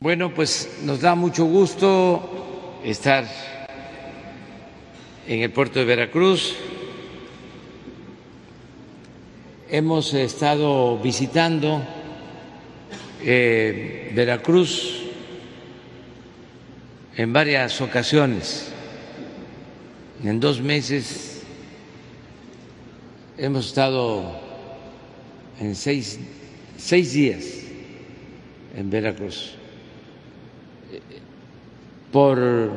Bueno, pues nos da mucho gusto estar en el puerto de Veracruz. Hemos estado visitando eh, Veracruz en varias ocasiones. En dos meses hemos estado en seis, seis días en Veracruz por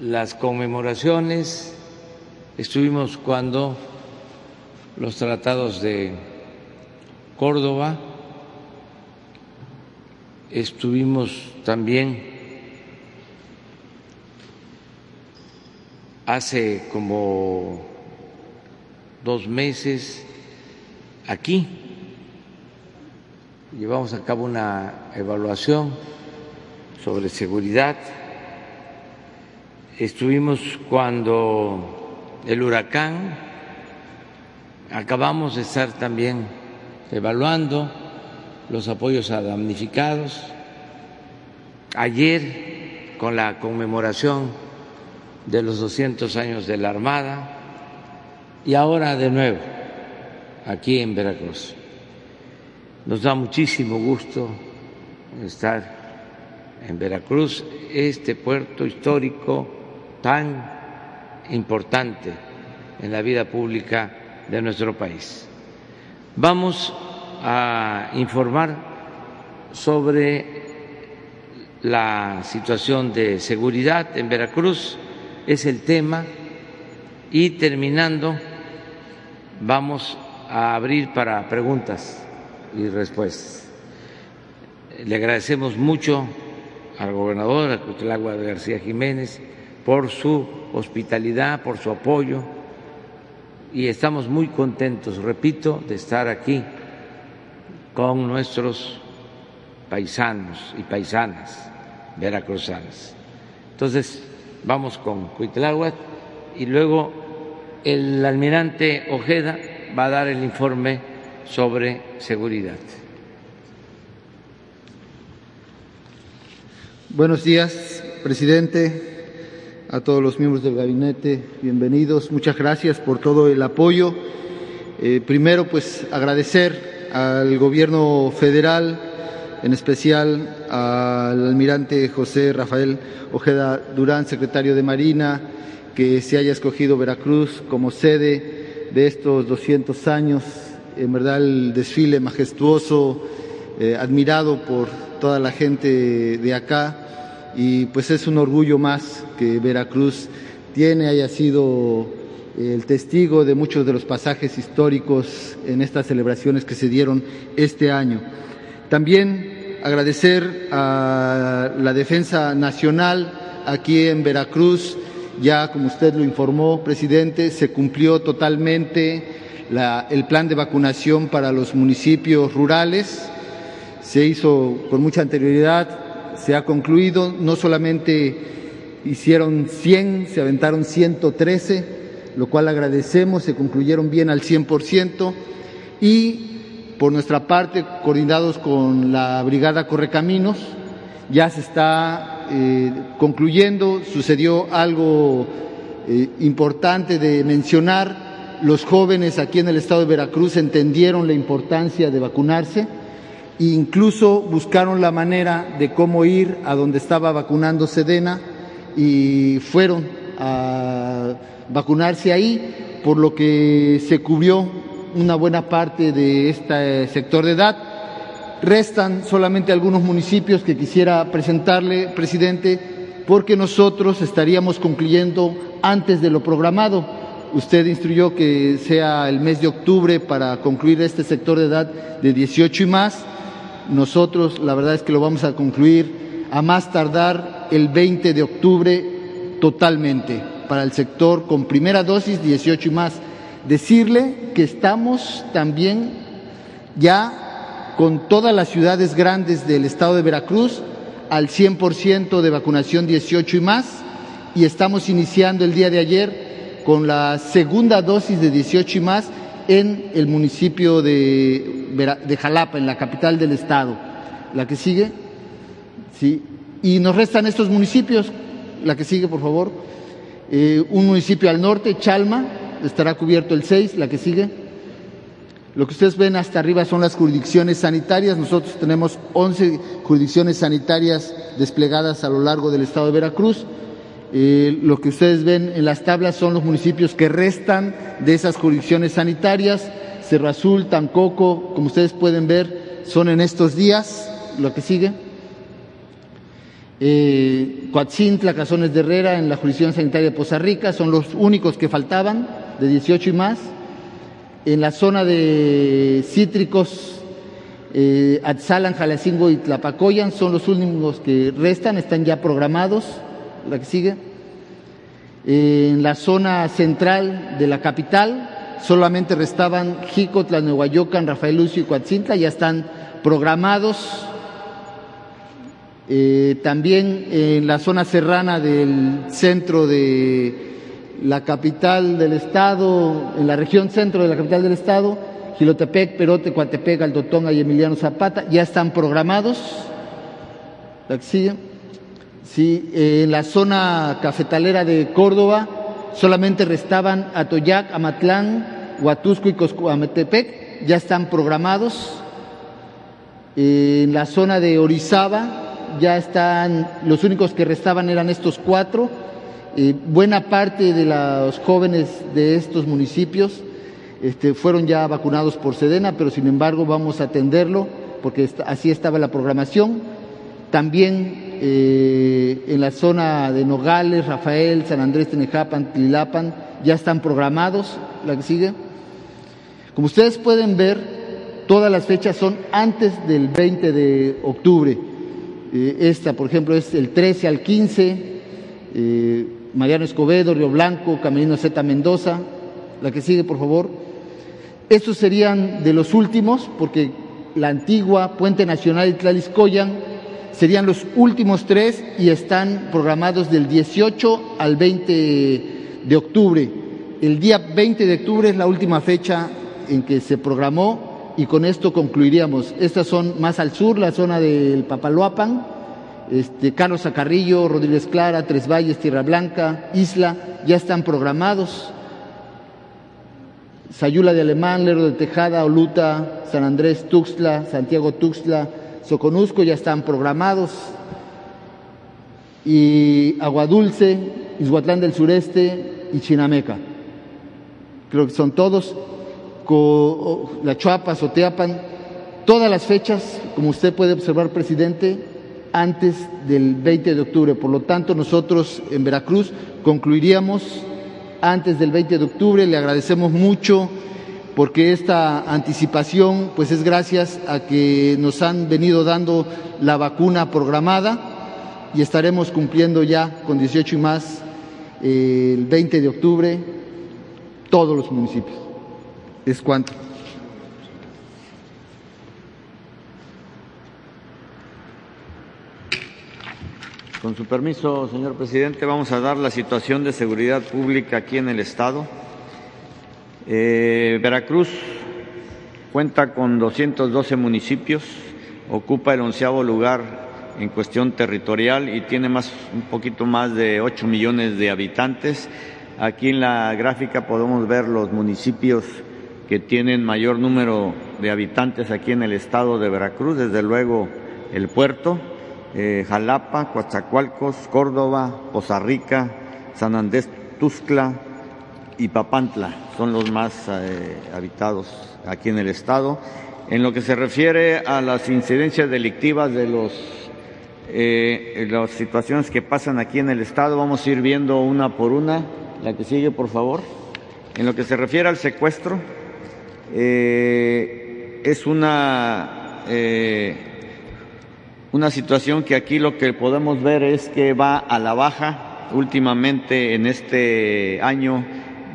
las conmemoraciones, estuvimos cuando los tratados de Córdoba, estuvimos también hace como dos meses aquí, llevamos a cabo una evaluación sobre seguridad. Estuvimos cuando el huracán, acabamos de estar también evaluando los apoyos a damnificados. Ayer, con la conmemoración de los 200 años de la Armada, y ahora de nuevo, aquí en Veracruz. Nos da muchísimo gusto estar en Veracruz, este puerto histórico tan importante en la vida pública de nuestro país. Vamos a informar sobre la situación de seguridad en Veracruz, es el tema, y terminando vamos a abrir para preguntas y respuestas. Le agradecemos mucho al gobernador, a Cutlagua García Jiménez, por su hospitalidad, por su apoyo y estamos muy contentos, repito, de estar aquí con nuestros paisanos y paisanas veracruzanas. Entonces, vamos con Cuitláhuac y luego el almirante Ojeda va a dar el informe sobre seguridad. Buenos días, presidente, a todos los miembros del gabinete, bienvenidos. Muchas gracias por todo el apoyo. Eh, primero, pues agradecer al gobierno federal, en especial al almirante José Rafael Ojeda Durán, secretario de Marina, que se haya escogido Veracruz como sede de estos 200 años. En verdad, el desfile majestuoso, eh, admirado por toda la gente de acá y pues es un orgullo más que Veracruz tiene, haya sido el testigo de muchos de los pasajes históricos en estas celebraciones que se dieron este año. También agradecer a la Defensa Nacional aquí en Veracruz, ya como usted lo informó, presidente, se cumplió totalmente el plan de vacunación para los municipios rurales se hizo con mucha anterioridad, se ha concluido, no solamente hicieron 100, se aventaron 113, lo cual agradecemos, se concluyeron bien al 100% y por nuestra parte, coordinados con la Brigada Correcaminos, ya se está eh, concluyendo, sucedió algo eh, importante de mencionar, los jóvenes aquí en el estado de Veracruz entendieron la importancia de vacunarse, incluso buscaron la manera de cómo ir a donde estaba vacunando Sedena y fueron a vacunarse ahí, por lo que se cubrió una buena parte de este sector de edad. Restan solamente algunos municipios que quisiera presentarle, presidente, porque nosotros estaríamos concluyendo antes de lo programado. Usted instruyó que sea el mes de octubre para concluir este sector de edad de 18 y más nosotros la verdad es que lo vamos a concluir a más tardar el 20 de octubre totalmente para el sector con primera dosis 18 y más. Decirle que estamos también ya con todas las ciudades grandes del estado de Veracruz al 100% de vacunación 18 y más y estamos iniciando el día de ayer con la segunda dosis de 18 y más en el municipio de, de Jalapa, en la capital del estado. la que sigue, ¿sí? Y nos restan estos municipios, la que sigue, por favor. Eh, un municipio al norte, Chalma, estará cubierto el 6, la que sigue. Lo que ustedes ven hasta arriba son las jurisdicciones sanitarias. Nosotros tenemos 11 jurisdicciones sanitarias desplegadas a lo largo del estado de Veracruz. Eh, lo que ustedes ven en las tablas son los municipios que restan de esas jurisdicciones sanitarias. Cerro Azul, Tamcoco, como ustedes pueden ver, son en estos días. Lo que sigue. Eh, Coatzintla, Cazones de Herrera, en la jurisdicción sanitaria de Poza Rica, son los únicos que faltaban, de 18 y más. En la zona de cítricos, eh, Atzalan, y Tlapacoyan son los únicos que restan, están ya programados. La que sigue. En la zona central de la capital solamente restaban Jicotla, Nehuayocan, Rafael Lucio y Coatzintla, ya están programados eh, también en la zona serrana del centro de la capital del estado, en la región centro de la capital del estado, Gilotepec, Perote, Coatepec, Aldotonga y Emiliano Zapata, ya están programados. Sí, en la zona cafetalera de Córdoba solamente restaban Atoyac, Amatlán, Huatusco y Coscuametepec, ya están programados. En la zona de Orizaba ya están, los únicos que restaban eran estos cuatro. Eh, buena parte de los jóvenes de estos municipios este, fueron ya vacunados por Sedena, pero sin embargo vamos a atenderlo porque así estaba la programación. También eh, en la zona de Nogales, Rafael, San Andrés, Tenejapan, Tlilapan, ya están programados. La que sigue. Como ustedes pueden ver, todas las fechas son antes del 20 de octubre. Eh, esta, por ejemplo, es el 13 al 15, eh, Mariano Escobedo, Río Blanco, Camerino Z Mendoza, la que sigue, por favor. Estos serían de los últimos, porque la antigua Puente Nacional y Tlaliscoyan serían los últimos tres y están programados del 18 al 20 de octubre. El día 20 de octubre es la última fecha en que se programó y con esto concluiríamos. Estas son más al sur, la zona del Papaloapan, este, Carlos Acarrillo, Rodríguez Clara, Tres Valles, Tierra Blanca, Isla, ya están programados. Sayula de Alemán, Lerdo de Tejada, Oluta, San Andrés, Tuxtla, Santiago Tuxtla, Soconusco ya están programados. Y Aguadulce, Izhuatlán del Sureste y Chinameca. Creo que son todos la Chuapa, Soteapan, todas las fechas, como usted puede observar, presidente, antes del 20 de octubre. Por lo tanto, nosotros en Veracruz concluiríamos antes del 20 de octubre. Le agradecemos mucho porque esta anticipación pues es gracias a que nos han venido dando la vacuna programada y estaremos cumpliendo ya con 18 y más eh, el 20 de octubre todos los municipios es cuánto. Con su permiso, señor presidente, vamos a dar la situación de seguridad pública aquí en el Estado. Eh, Veracruz cuenta con 212 municipios, ocupa el onceavo lugar en cuestión territorial y tiene más, un poquito más de 8 millones de habitantes. Aquí en la gráfica podemos ver los municipios que tienen mayor número de habitantes aquí en el estado de Veracruz, desde luego el puerto, eh, Jalapa, Coatzacoalcos, Córdoba, Poza Rica, San Andrés Tuzcla y Papantla son los más eh, habitados aquí en el estado. En lo que se refiere a las incidencias delictivas de los eh, las situaciones que pasan aquí en el estado, vamos a ir viendo una por una. La que sigue, por favor. En lo que se refiere al secuestro, eh, es una, eh, una situación que aquí lo que podemos ver es que va a la baja últimamente en este año.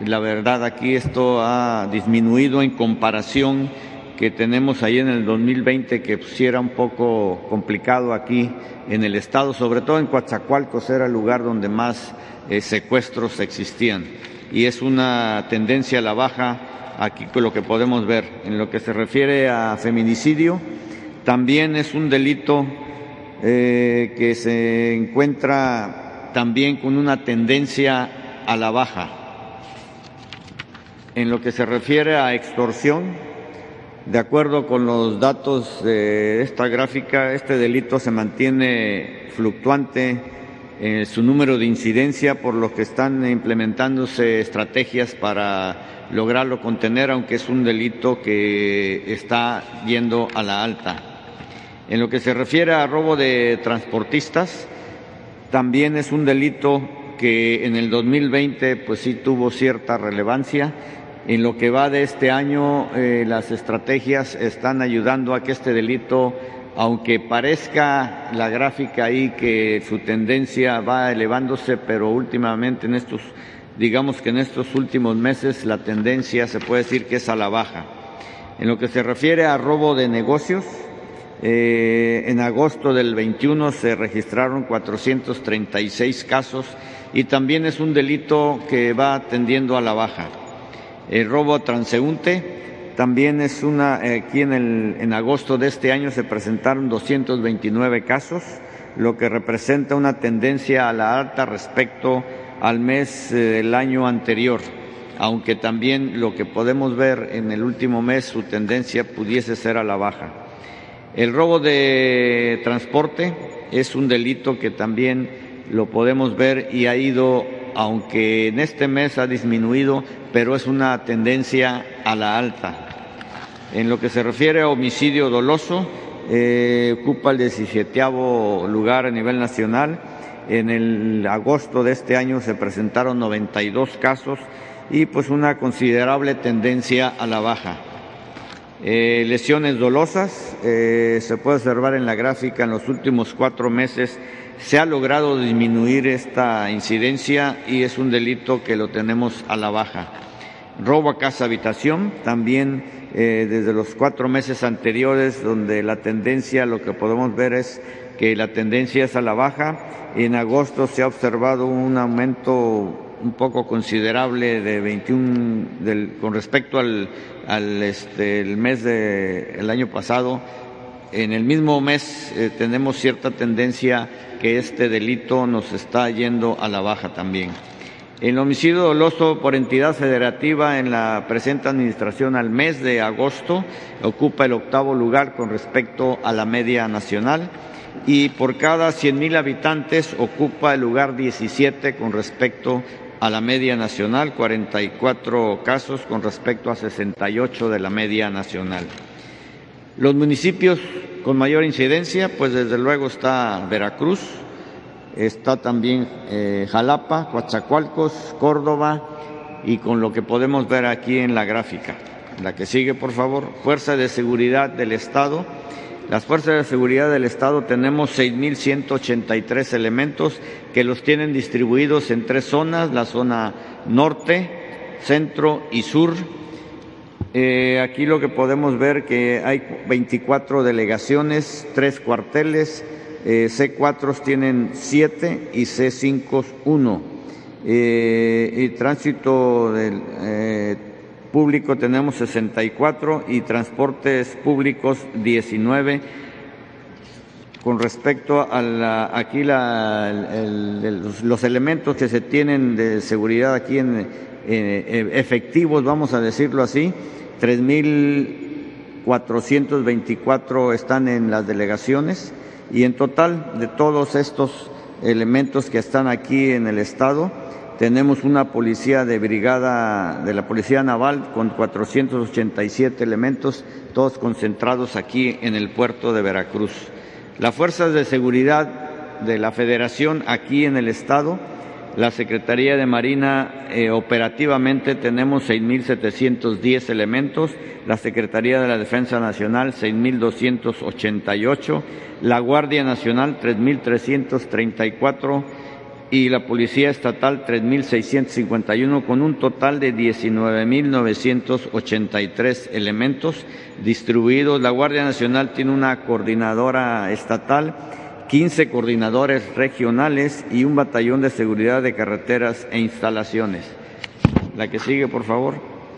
La verdad aquí esto ha disminuido en comparación que tenemos ahí en el 2020 que pues, era un poco complicado aquí en el estado, sobre todo en Coatzacoalcos era el lugar donde más eh, secuestros existían y es una tendencia a la baja aquí con lo que podemos ver. En lo que se refiere a feminicidio, también es un delito eh, que se encuentra también con una tendencia a la baja. En lo que se refiere a extorsión, de acuerdo con los datos de esta gráfica, este delito se mantiene fluctuante en su número de incidencia, por lo que están implementándose estrategias para lograrlo contener, aunque es un delito que está yendo a la alta. En lo que se refiere a robo de transportistas, también es un delito que en el 2020 pues sí tuvo cierta relevancia en lo que va de este año, eh, las estrategias están ayudando a que este delito, aunque parezca la gráfica ahí que su tendencia va elevándose, pero últimamente en estos, digamos que en estos últimos meses la tendencia se puede decir que es a la baja. En lo que se refiere a robo de negocios, eh, en agosto del 21 se registraron 436 casos y también es un delito que va tendiendo a la baja. El robo transeúnte también es una, eh, aquí en, el, en agosto de este año se presentaron 229 casos, lo que representa una tendencia a la alta respecto al mes eh, del año anterior, aunque también lo que podemos ver en el último mes su tendencia pudiese ser a la baja. El robo de transporte es un delito que también lo podemos ver y ha ido aunque en este mes ha disminuido, pero es una tendencia a la alta. En lo que se refiere a homicidio doloso, eh, ocupa el 17 lugar a nivel nacional. En el agosto de este año se presentaron 92 casos y pues una considerable tendencia a la baja. Eh, lesiones dolosas, eh, se puede observar en la gráfica en los últimos cuatro meses se ha logrado disminuir esta incidencia y es un delito que lo tenemos a la baja. Robo a casa habitación, también eh, desde los cuatro meses anteriores, donde la tendencia, lo que podemos ver es que la tendencia es a la baja. En agosto se ha observado un aumento un poco considerable de 21 del, con respecto al, al este, el mes del el año pasado. En el mismo mes eh, tenemos cierta tendencia que este delito nos está yendo a la baja también. El homicidio doloso por entidad federativa en la presente administración al mes de agosto ocupa el octavo lugar con respecto a la media nacional y por cada 100.000 habitantes ocupa el lugar 17 con respecto a la media nacional, 44 casos con respecto a 68 de la media nacional. Los municipios con mayor incidencia, pues desde luego está Veracruz, está también eh, Jalapa, Coatzacoalcos, Córdoba y con lo que podemos ver aquí en la gráfica. La que sigue, por favor, Fuerza de Seguridad del Estado. Las Fuerzas de Seguridad del Estado tenemos 6.183 elementos que los tienen distribuidos en tres zonas, la zona norte, centro y sur eh, aquí lo que podemos ver que hay 24 delegaciones, tres cuarteles, eh, C4 tienen 7 y C5 1. Eh, y tránsito del, eh, público tenemos 64 y transportes públicos 19 con respecto a la, aquí la, los, los, elementos que se tienen de seguridad aquí en, efectivos, vamos a decirlo así, 3.424 están en las delegaciones y en total de todos estos elementos que están aquí en el Estado, tenemos una policía de brigada de la Policía Naval con 487 elementos, todos concentrados aquí en el puerto de Veracruz. Las fuerzas de seguridad de la Federación aquí en el Estado la Secretaría de Marina eh, operativamente tenemos 6.710 elementos, la Secretaría de la Defensa Nacional 6.288, la Guardia Nacional 3.334 y la Policía Estatal 3.651 con un total de 19.983 elementos distribuidos. La Guardia Nacional tiene una coordinadora estatal 15 coordinadores regionales y un batallón de seguridad de carreteras e instalaciones. La que sigue, por favor.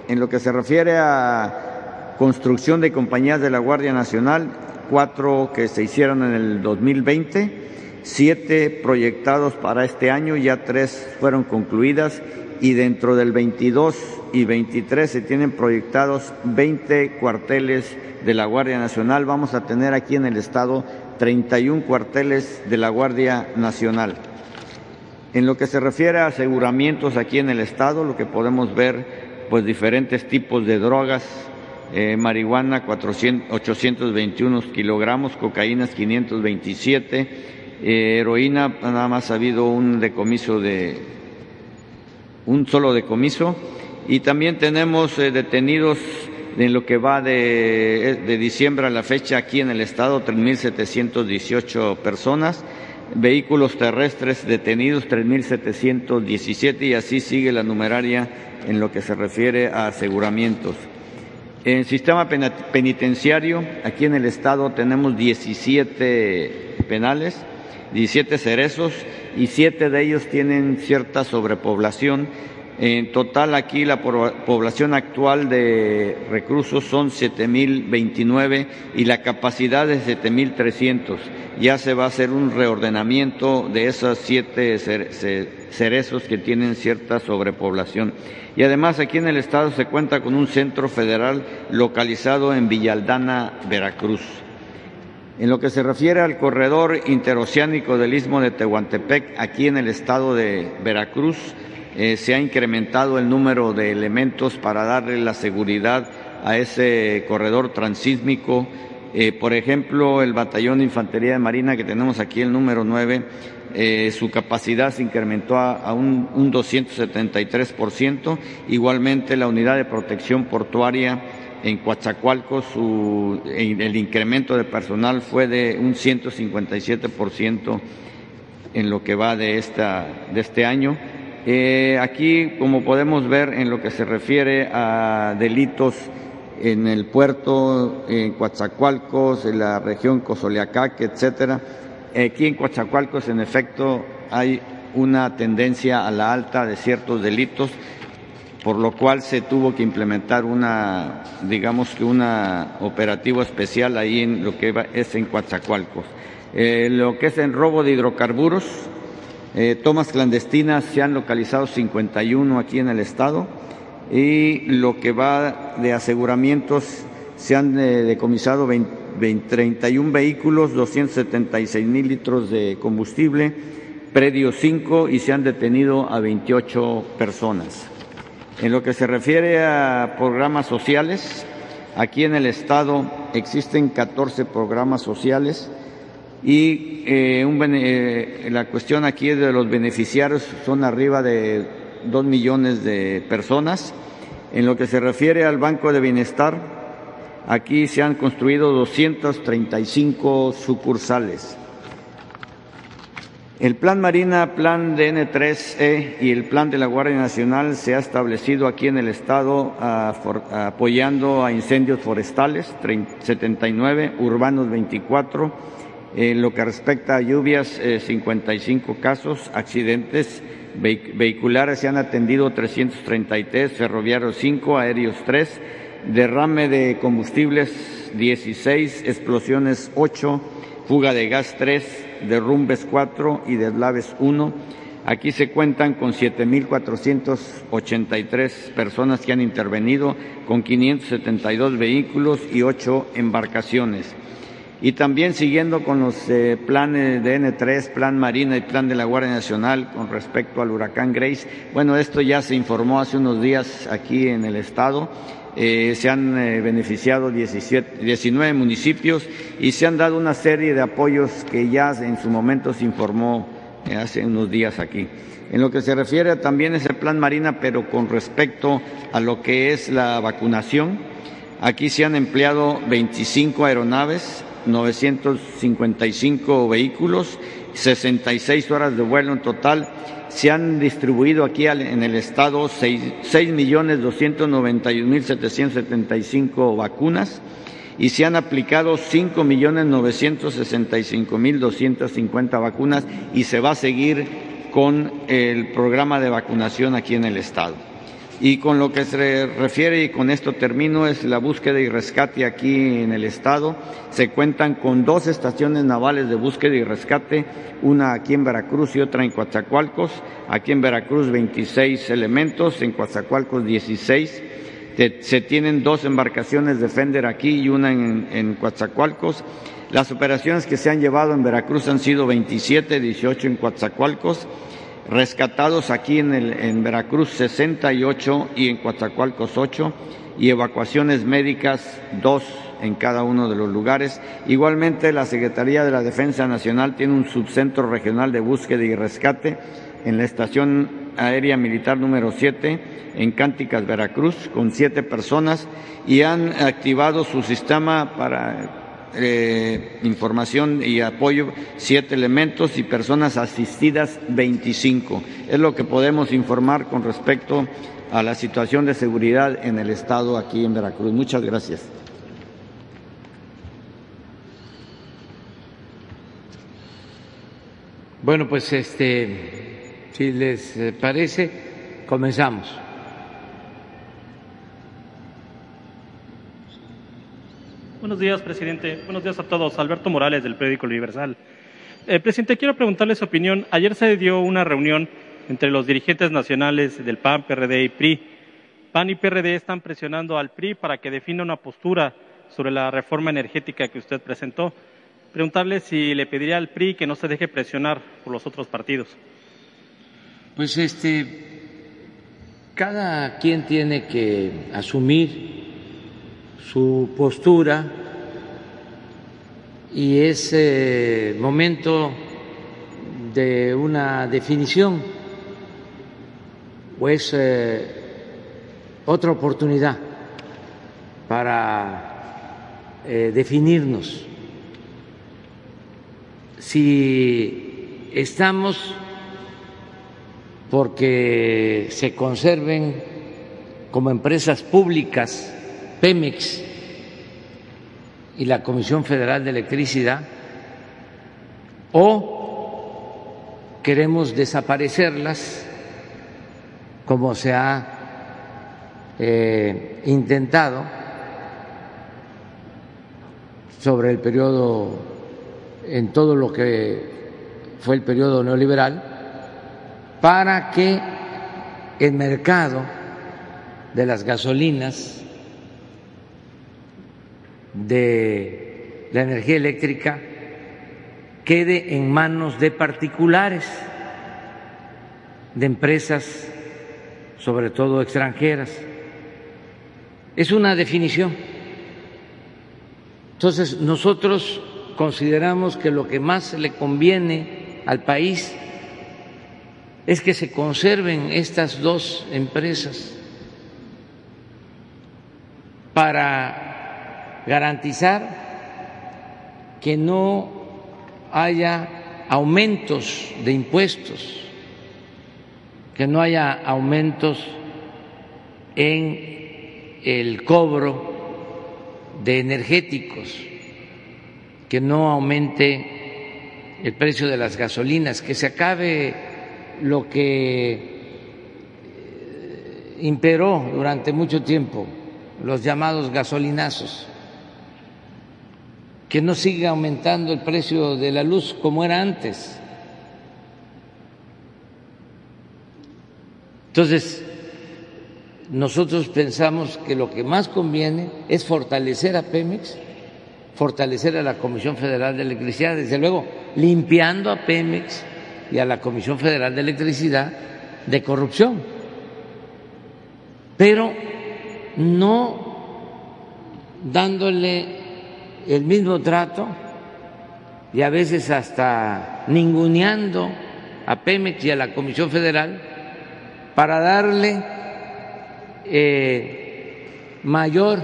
En lo que se refiere a construcción de compañías de la Guardia Nacional, cuatro que se hicieron en el 2020, siete proyectados para este año, ya tres fueron concluidas y dentro del 22 y 23 se tienen proyectados 20 cuarteles de la Guardia Nacional. Vamos a tener aquí en el Estado 31 cuarteles de la Guardia Nacional. En lo que se refiere a aseguramientos aquí en el Estado, lo que podemos ver, pues diferentes tipos de drogas, eh, marihuana 400, 821 kilogramos, cocaína 527, eh, heroína nada más ha habido un decomiso de un solo decomiso y también tenemos eh, detenidos en lo que va de, de, diciembre a la fecha aquí en el estado 3.718 personas, vehículos terrestres detenidos 3.717 y así sigue la numeraria en lo que se refiere a aseguramientos. En sistema penitenciario, aquí en el estado tenemos 17 penales, 17 cerezos y siete de ellos tienen cierta sobrepoblación. En total aquí la población actual de reclusos son 7.029 y la capacidad es 7.300. Ya se va a hacer un reordenamiento de esos siete cerezos que tienen cierta sobrepoblación. Y además aquí en el estado se cuenta con un centro federal localizado en Villaldana, Veracruz. En lo que se refiere al corredor interoceánico del istmo de Tehuantepec, aquí en el estado de Veracruz, eh, se ha incrementado el número de elementos para darle la seguridad a ese corredor transísmico. Eh, por ejemplo, el batallón de infantería de marina que tenemos aquí, el número 9, eh, su capacidad se incrementó a, un, un 273%. Igualmente, la unidad de protección portuaria en Coatzacoalcos el incremento de personal fue de un 157% en lo que va de, esta, de este año. Eh, aquí, como podemos ver, en lo que se refiere a delitos en el puerto, en Coatzacoalcos, en la región Cozoleacaque, etcétera, aquí en Coatzacoalcos, en efecto, hay una tendencia a la alta de ciertos delitos por lo cual se tuvo que implementar una, digamos que una operativo especial ahí en lo que es en Coatzacoalcos. Eh, lo que es en robo de hidrocarburos, eh, tomas clandestinas se han localizado 51 aquí en el estado y lo que va de aseguramientos se han eh, decomisado 31 vehículos, 276 mil litros de combustible, predio 5 y se han detenido a 28 personas. En lo que se refiere a programas sociales, aquí en el Estado existen 14 programas sociales y eh, eh, la cuestión aquí de los beneficiarios son arriba de 2 millones de personas. En lo que se refiere al Banco de Bienestar, aquí se han construido 235 sucursales. El Plan Marina, Plan DN3E y el Plan de la Guardia Nacional se ha establecido aquí en el Estado apoyando a incendios forestales, 79, urbanos 24, en lo que respecta a lluvias, 55 eh, casos, accidentes vehiculares se han atendido 333, ferroviarios 5, aéreos 3, derrame de combustibles 16, explosiones 8, fuga de gas 3, derrumbes 4 y deslaves 1. Aquí se cuentan con 7.483 personas que han intervenido, con 572 vehículos y 8 embarcaciones. Y también siguiendo con los eh, planes de N3, Plan Marina y Plan de la Guardia Nacional con respecto al huracán Grace. Bueno, esto ya se informó hace unos días aquí en el Estado eh, se han eh, beneficiado 17, 19 municipios y se han dado una serie de apoyos que ya en su momento se informó eh, hace unos días aquí. En lo que se refiere también es el plan Marina, pero con respecto a lo que es la vacunación, aquí se han empleado 25 aeronaves, 955 vehículos, 66 horas de vuelo en total se han distribuido aquí en el estado 6.291.775 vacunas y se han aplicado 5.965.250 vacunas y se va a seguir con el programa de vacunación aquí en el estado. Y con lo que se refiere, y con esto termino, es la búsqueda y rescate aquí en el Estado. Se cuentan con dos estaciones navales de búsqueda y rescate, una aquí en Veracruz y otra en Coatzacoalcos. Aquí en Veracruz 26 elementos, en Coatzacoalcos 16. Se tienen dos embarcaciones de Fender aquí y una en, en Coatzacoalcos. Las operaciones que se han llevado en Veracruz han sido 27, 18 en Coatzacoalcos rescatados aquí en, el, en Veracruz 68 y en Coatzacoalcos 8 y evacuaciones médicas 2 en cada uno de los lugares. Igualmente, la Secretaría de la Defensa Nacional tiene un subcentro regional de búsqueda y rescate en la Estación Aérea Militar número 7 en Cánticas, Veracruz, con siete personas y han activado su sistema para eh, información y apoyo siete elementos y personas asistidas 25. Es lo que podemos informar con respecto a la situación de seguridad en el Estado aquí en Veracruz. Muchas gracias. Bueno, pues este, si les parece, comenzamos. Buenos días, presidente. Buenos días a todos. Alberto Morales, del periódico Universal. Eh, presidente, quiero preguntarle su opinión. Ayer se dio una reunión entre los dirigentes nacionales del PAN, PRD y PRI. PAN y PRD están presionando al PRI para que defina una postura sobre la reforma energética que usted presentó. Preguntarle si le pediría al PRI que no se deje presionar por los otros partidos. Pues este, cada quien tiene que asumir su postura y es eh, momento de una definición o es eh, otra oportunidad para eh, definirnos. Si estamos porque se conserven como empresas públicas Pemex y la Comisión Federal de Electricidad o queremos desaparecerlas como se ha eh, intentado sobre el periodo, en todo lo que fue el periodo neoliberal, para que el mercado de las gasolinas de la energía eléctrica quede en manos de particulares, de empresas, sobre todo extranjeras. Es una definición. Entonces, nosotros consideramos que lo que más le conviene al país es que se conserven estas dos empresas para garantizar que no haya aumentos de impuestos, que no haya aumentos en el cobro de energéticos, que no aumente el precio de las gasolinas, que se acabe lo que eh, imperó durante mucho tiempo, los llamados gasolinazos que no siga aumentando el precio de la luz como era antes. Entonces, nosotros pensamos que lo que más conviene es fortalecer a Pemex, fortalecer a la Comisión Federal de Electricidad, desde luego limpiando a Pemex y a la Comisión Federal de Electricidad de corrupción, pero no dándole el mismo trato y a veces hasta ninguneando a Pemex y a la Comisión Federal para darle eh, mayor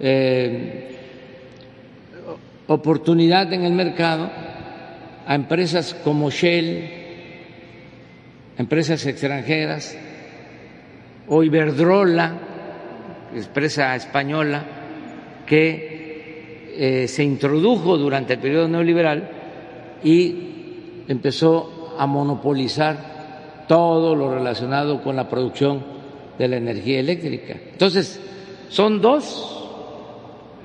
eh, oportunidad en el mercado a empresas como Shell, empresas extranjeras, o Iberdrola, empresa española, que eh, se introdujo durante el periodo neoliberal y empezó a monopolizar todo lo relacionado con la producción de la energía eléctrica. Entonces, son dos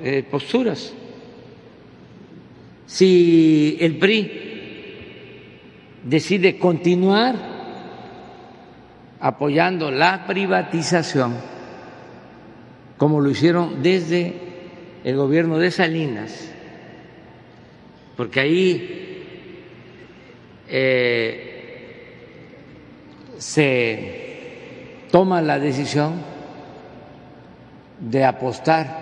eh, posturas. Si el PRI decide continuar apoyando la privatización, como lo hicieron desde el gobierno de Salinas, porque ahí eh, se toma la decisión de apostar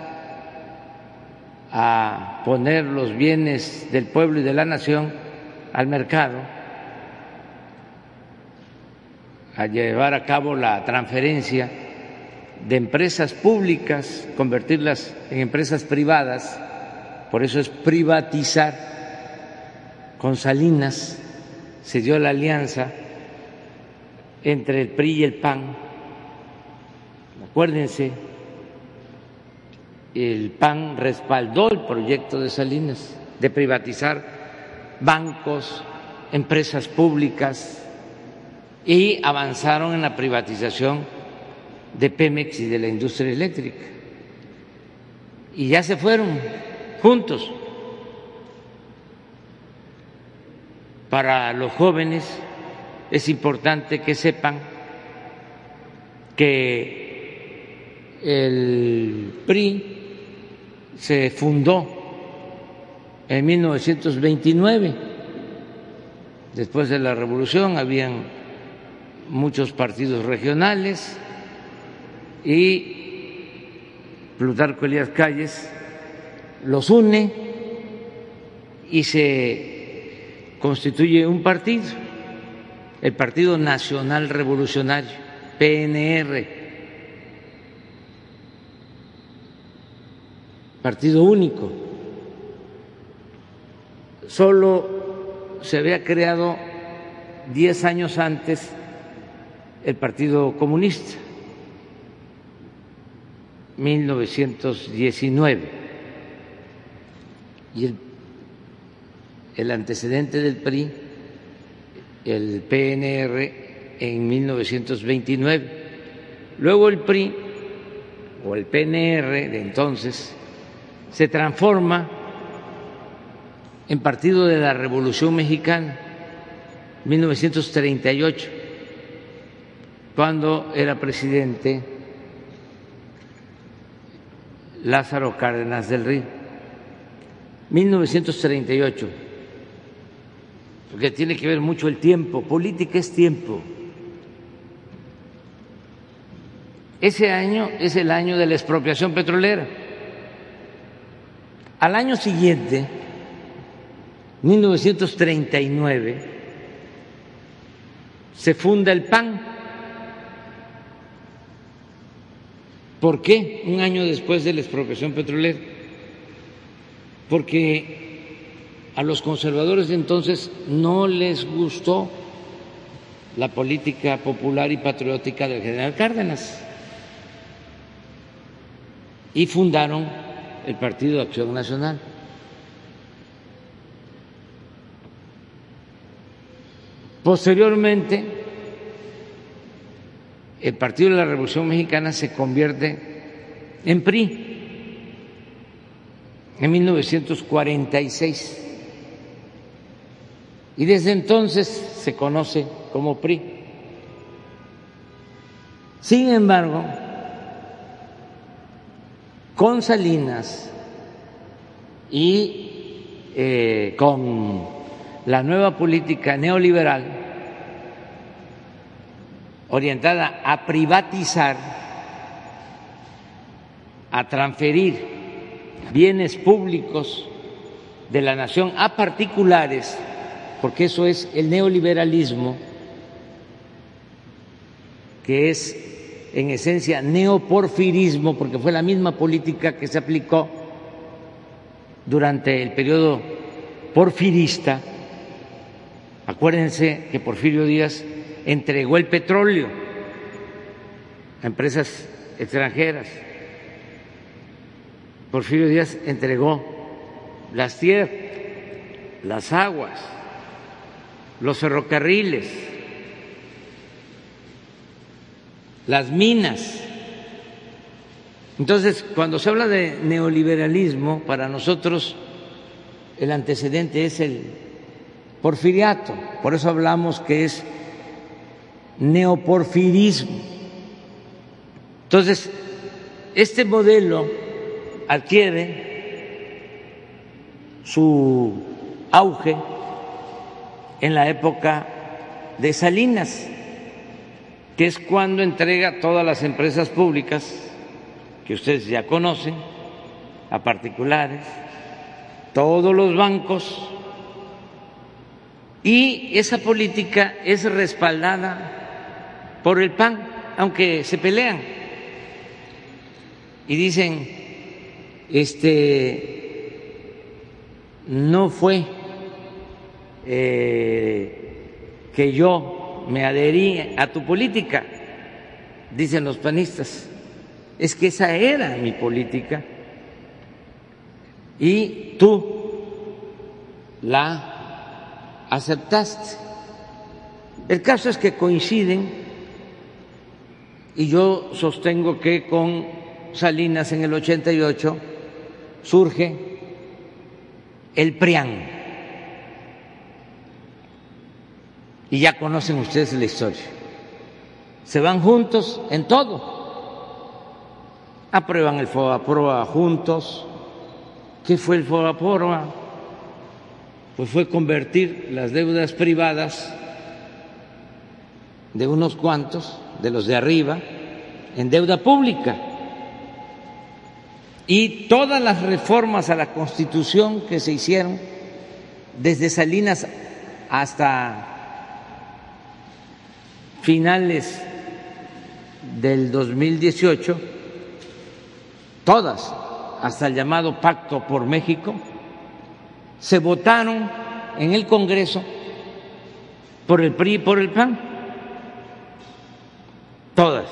a poner los bienes del pueblo y de la nación al mercado, a llevar a cabo la transferencia de empresas públicas, convertirlas en empresas privadas, por eso es privatizar. Con Salinas se dio la alianza entre el PRI y el PAN. Acuérdense, el PAN respaldó el proyecto de Salinas de privatizar bancos, empresas públicas y avanzaron en la privatización de Pemex y de la industria eléctrica. Y ya se fueron juntos. Para los jóvenes es importante que sepan que el PRI se fundó en 1929. Después de la revolución habían muchos partidos regionales y Plutarco Elías Calles los une y se constituye un partido, el Partido Nacional Revolucionario, PNR, partido único. Solo se había creado diez años antes el Partido Comunista, 1919, y el el antecedente del PRI, el PNR, en 1929. Luego el PRI o el PNR de entonces se transforma en Partido de la Revolución Mexicana, 1938, cuando era presidente Lázaro Cárdenas del Río. 1938 porque tiene que ver mucho el tiempo. Política es tiempo. Ese año es el año de la expropiación petrolera. Al año siguiente, 1939, se funda el PAN. ¿Por qué un año después de la expropiación petrolera? Porque a los conservadores de entonces no les gustó la política popular y patriótica del general Cárdenas y fundaron el Partido de Acción Nacional. Posteriormente, el Partido de la Revolución Mexicana se convierte en PRI en 1946 y desde entonces se conoce como PRI. Sin embargo, con Salinas y eh, con la nueva política neoliberal orientada a privatizar, a transferir bienes públicos de la nación a particulares, porque eso es el neoliberalismo, que es en esencia neoporfirismo, porque fue la misma política que se aplicó durante el periodo porfirista. Acuérdense que Porfirio Díaz entregó el petróleo a empresas extranjeras. Porfirio Díaz entregó las tierras, las aguas, los ferrocarriles, las minas. Entonces, cuando se habla de neoliberalismo, para nosotros el antecedente es el porfiriato, por eso hablamos que es neoporfirismo. Entonces, este modelo adquiere su auge en la época de Salinas, que es cuando entrega todas las empresas públicas que ustedes ya conocen a particulares, todos los bancos, y esa política es respaldada por el PAN, aunque se pelean. Y dicen, este, no fue eh, que yo me adherí a tu política, dicen los panistas, es que esa era mi política. Y tú la aceptaste. El caso es que coinciden y yo sostengo que con Salinas en el 88 surge el PRIAN. Y ya conocen ustedes la historia. Se van juntos en todo. Aprueban el FOBAPROA juntos. ¿Qué fue el FOBAPROA? Pues fue convertir las deudas privadas de unos cuantos, de los de arriba, en deuda pública y todas las reformas a la Constitución que se hicieron desde Salinas hasta finales del 2018, todas, hasta el llamado Pacto por México, se votaron en el Congreso por el PRI y por el PAN. Todas.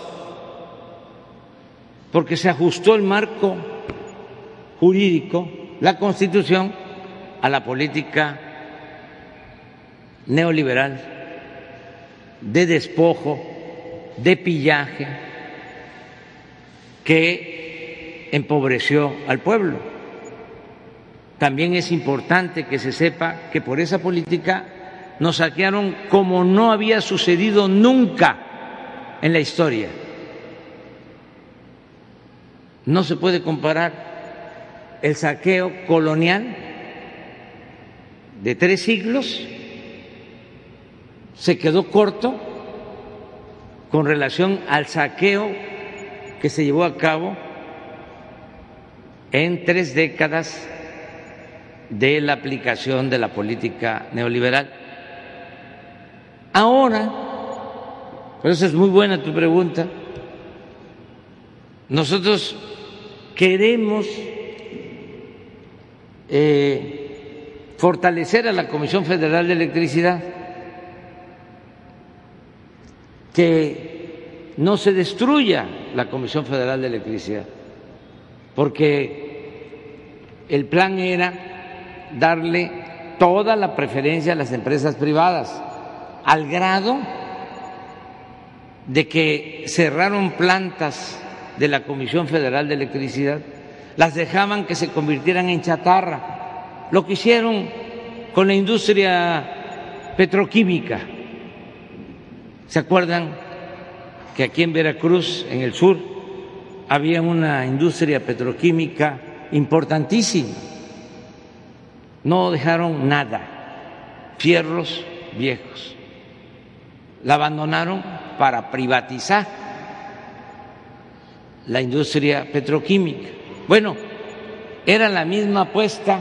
Porque se ajustó el marco jurídico, la Constitución, a la política neoliberal de despojo, de pillaje, que empobreció al pueblo. También es importante que se sepa que por esa política nos saquearon como no había sucedido nunca en la historia. No se puede comparar el saqueo colonial de tres siglos se quedó corto con relación al saqueo que se llevó a cabo en tres décadas de la aplicación de la política neoliberal. Ahora, por eso es muy buena tu pregunta, nosotros queremos eh, fortalecer a la Comisión Federal de Electricidad, que no se destruya la Comisión Federal de Electricidad, porque el plan era darle toda la preferencia a las empresas privadas, al grado de que cerraron plantas de la Comisión Federal de Electricidad las dejaban que se convirtieran en chatarra. Lo que hicieron con la industria petroquímica. ¿Se acuerdan que aquí en Veracruz, en el sur, había una industria petroquímica importantísima? No dejaron nada, fierros viejos. La abandonaron para privatizar la industria petroquímica. Bueno, era la misma apuesta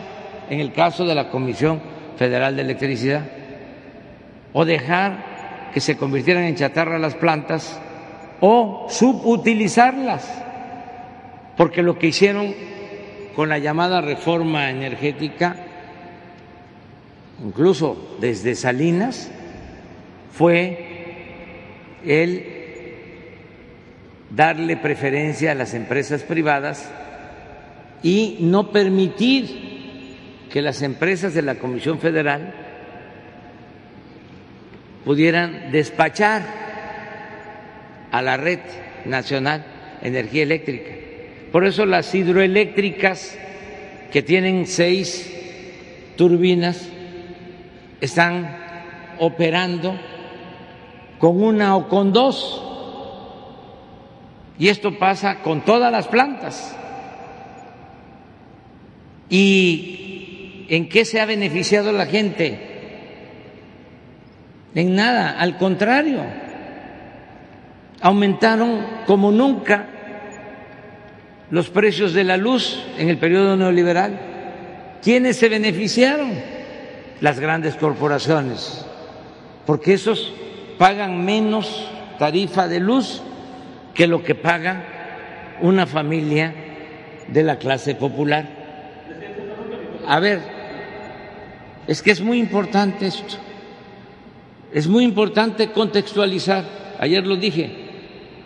en el caso de la Comisión Federal de Electricidad, o dejar que se convirtieran en chatarra las plantas o subutilizarlas, porque lo que hicieron con la llamada reforma energética, incluso desde Salinas, fue el darle preferencia a las empresas privadas y no permitir que las empresas de la Comisión Federal pudieran despachar a la red nacional energía eléctrica. Por eso las hidroeléctricas que tienen seis turbinas están operando con una o con dos. Y esto pasa con todas las plantas. ¿Y en qué se ha beneficiado la gente? En nada, al contrario, aumentaron como nunca los precios de la luz en el periodo neoliberal. ¿Quiénes se beneficiaron? Las grandes corporaciones, porque esos pagan menos tarifa de luz que lo que paga una familia de la clase popular. A ver, es que es muy importante esto, es muy importante contextualizar, ayer lo dije,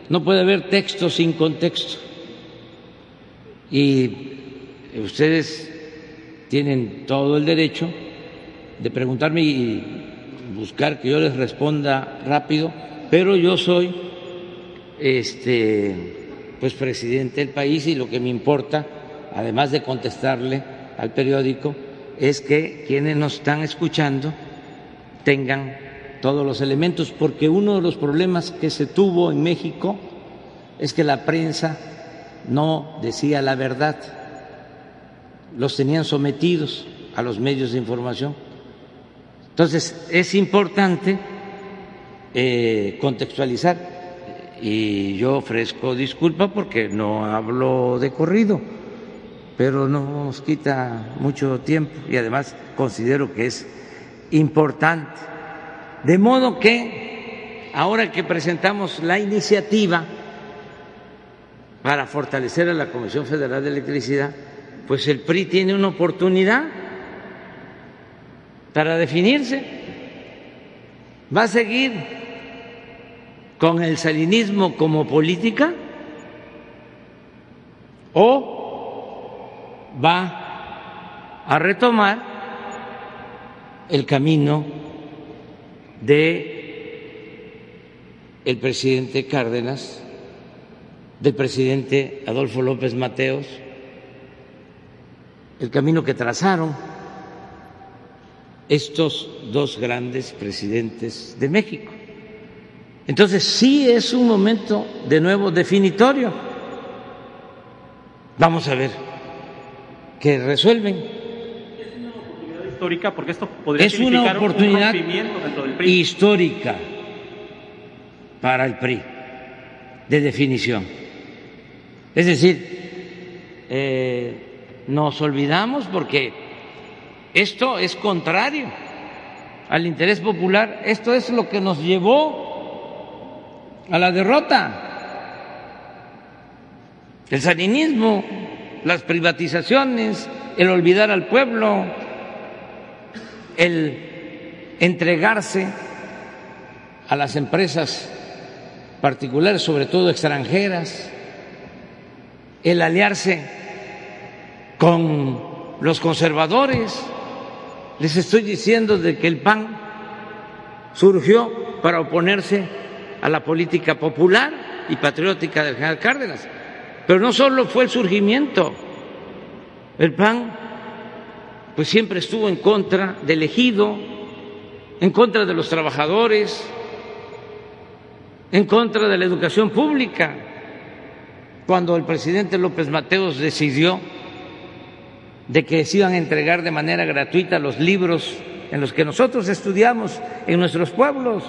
no puede haber texto sin contexto. Y ustedes tienen todo el derecho de preguntarme y buscar que yo les responda rápido, pero yo soy este pues presidente del país y lo que me importa, además de contestarle al periódico, es que quienes nos están escuchando tengan todos los elementos, porque uno de los problemas que se tuvo en México es que la prensa no decía la verdad, los tenían sometidos a los medios de información entonces, es importante eh, contextualizar y yo ofrezco disculpa porque no hablo de corrido, pero no nos quita mucho tiempo y además considero que es importante. De modo que ahora que presentamos la iniciativa para fortalecer a la Comisión Federal de Electricidad, pues el PRI tiene una oportunidad para definirse. ¿Va a seguir con el salinismo como política o va a retomar el camino de el presidente Cárdenas, del presidente Adolfo López Mateos, el camino que trazaron estos dos grandes presidentes de México. Entonces sí es un momento de nuevo definitorio. Vamos a ver qué resuelven. Es una oportunidad histórica porque esto podría es una oportunidad histórica para el PRI de definición. Es decir, eh, nos olvidamos porque esto es contrario al interés popular, esto es lo que nos llevó a la derrota. El saninismo, las privatizaciones, el olvidar al pueblo, el entregarse a las empresas particulares, sobre todo extranjeras, el aliarse con los conservadores les estoy diciendo de que el PAN surgió para oponerse a la política popular y patriótica del general Cárdenas. Pero no solo fue el surgimiento, el PAN pues siempre estuvo en contra del ejido, en contra de los trabajadores, en contra de la educación pública. Cuando el presidente López Mateos decidió de que se iban a entregar de manera gratuita los libros en los que nosotros estudiamos en nuestros pueblos,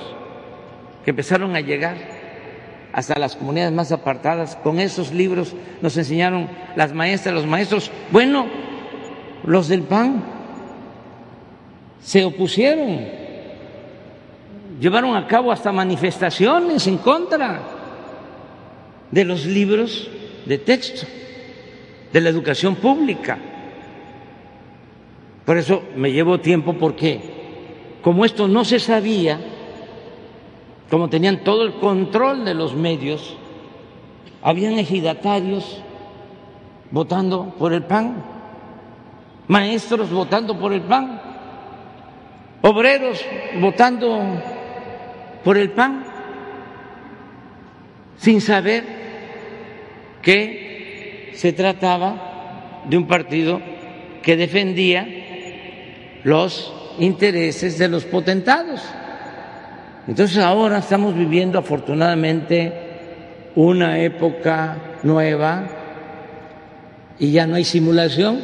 que empezaron a llegar hasta las comunidades más apartadas. Con esos libros nos enseñaron las maestras, los maestros. Bueno, los del PAN se opusieron, llevaron a cabo hasta manifestaciones en contra de los libros de texto, de la educación pública. Por eso me llevo tiempo porque como esto no se sabía, como tenían todo el control de los medios, habían ejidatarios votando por el PAN, maestros votando por el PAN, obreros votando por el PAN. sin saber que se trataba de un partido que defendía los intereses de los potentados. Entonces ahora estamos viviendo afortunadamente una época nueva y ya no hay simulación.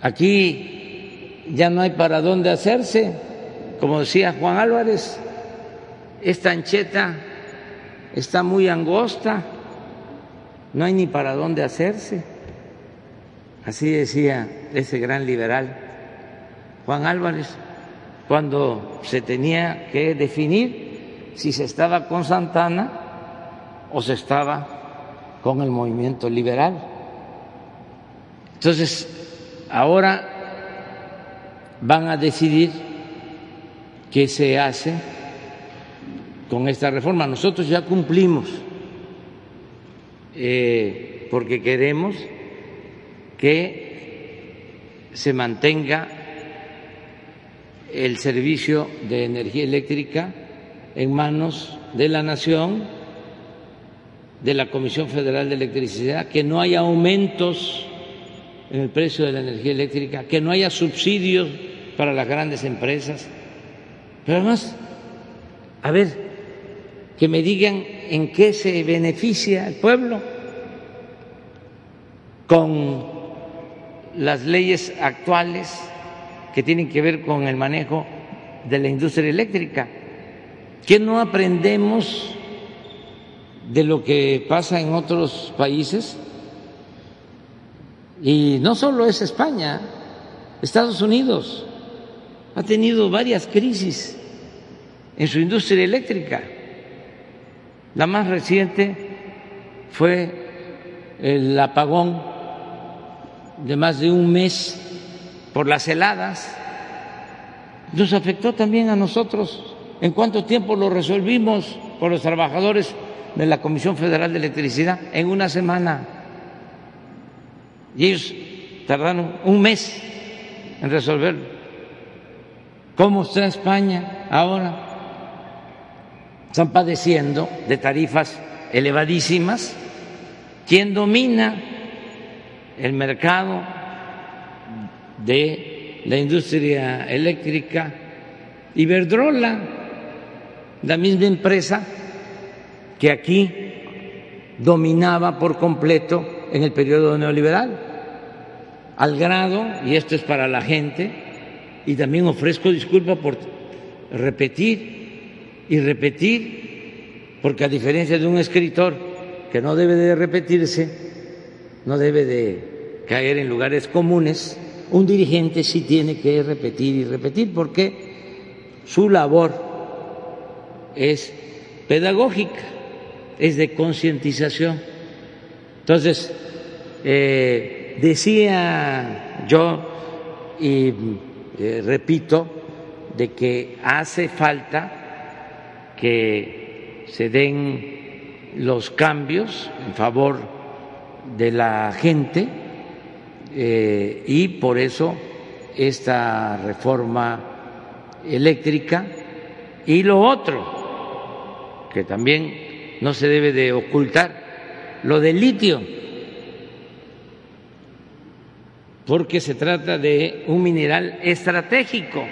Aquí ya no hay para dónde hacerse. Como decía Juan Álvarez, esta ancheta está muy angosta, no hay ni para dónde hacerse. Así decía ese gran liberal Juan Álvarez cuando se tenía que definir si se estaba con Santana o se estaba con el movimiento liberal. Entonces, ahora van a decidir qué se hace con esta reforma. Nosotros ya cumplimos eh, porque queremos que se mantenga el servicio de energía eléctrica en manos de la Nación, de la Comisión Federal de Electricidad, que no haya aumentos en el precio de la energía eléctrica, que no haya subsidios para las grandes empresas. Pero además, a ver, que me digan en qué se beneficia el pueblo con las leyes actuales que tienen que ver con el manejo de la industria eléctrica. ¿Qué no aprendemos de lo que pasa en otros países? Y no solo es España, Estados Unidos ha tenido varias crisis en su industria eléctrica. La más reciente fue el apagón de más de un mes por las heladas. Nos afectó también a nosotros. ¿En cuánto tiempo lo resolvimos por los trabajadores de la Comisión Federal de Electricidad? En una semana. Y ellos tardaron un mes en resolverlo. ¿Cómo está España ahora? Están padeciendo de tarifas elevadísimas. ¿Quién domina el mercado de la industria eléctrica, Iberdrola, la misma empresa que aquí dominaba por completo en el periodo neoliberal, al grado, y esto es para la gente, y también ofrezco disculpas por repetir y repetir, porque a diferencia de un escritor que no debe de repetirse, no debe de caer en lugares comunes, un dirigente sí tiene que repetir y repetir porque su labor es pedagógica, es de concientización. Entonces, eh, decía yo y eh, repito de que hace falta que se den los cambios en favor de la gente eh, y por eso esta reforma eléctrica y lo otro que también no se debe de ocultar, lo del litio, porque se trata de un mineral estratégico.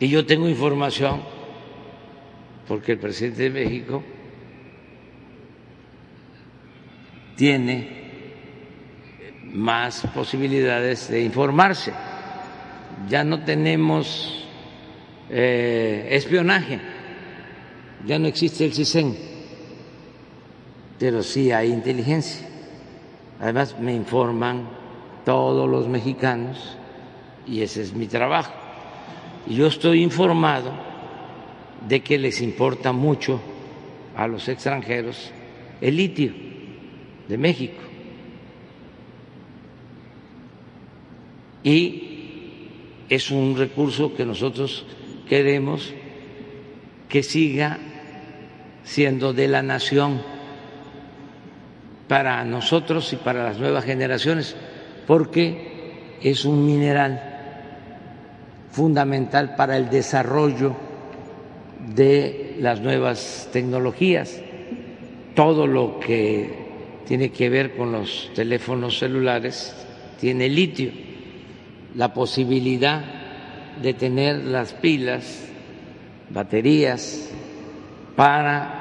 Y yo tengo información, porque el presidente de México tiene más posibilidades de informarse. Ya no tenemos eh, espionaje, ya no existe el CISEN, pero sí hay inteligencia. Además me informan todos los mexicanos y ese es mi trabajo. Y yo estoy informado de que les importa mucho a los extranjeros el litio de México. Y es un recurso que nosotros queremos que siga siendo de la nación para nosotros y para las nuevas generaciones, porque es un mineral fundamental para el desarrollo de las nuevas tecnologías, todo lo que tiene que ver con los teléfonos celulares tiene litio, la posibilidad de tener las pilas, baterías, para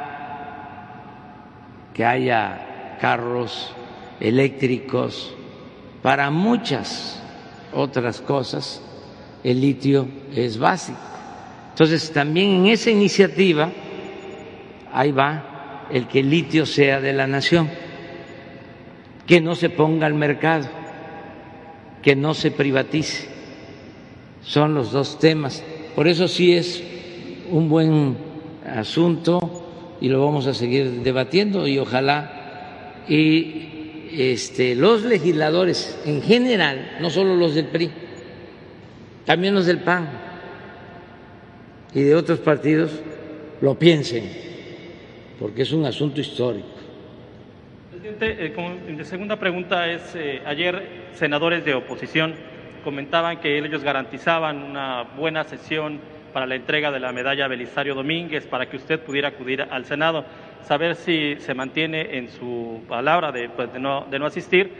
que haya carros eléctricos, para muchas otras cosas, el litio es básico. Entonces, también en esa iniciativa, ahí va el que el litio sea de la nación, que no se ponga al mercado, que no se privatice. Son los dos temas. Por eso sí es un buen asunto y lo vamos a seguir debatiendo y ojalá y este, los legisladores en general, no solo los del PRI, también los del PAN, y de otros partidos lo piensen, porque es un asunto histórico. Presidente, eh, la segunda pregunta es, eh, ayer senadores de oposición comentaban que ellos garantizaban una buena sesión para la entrega de la medalla Belisario Domínguez para que usted pudiera acudir al Senado, saber si se mantiene en su palabra de, pues, no, asistir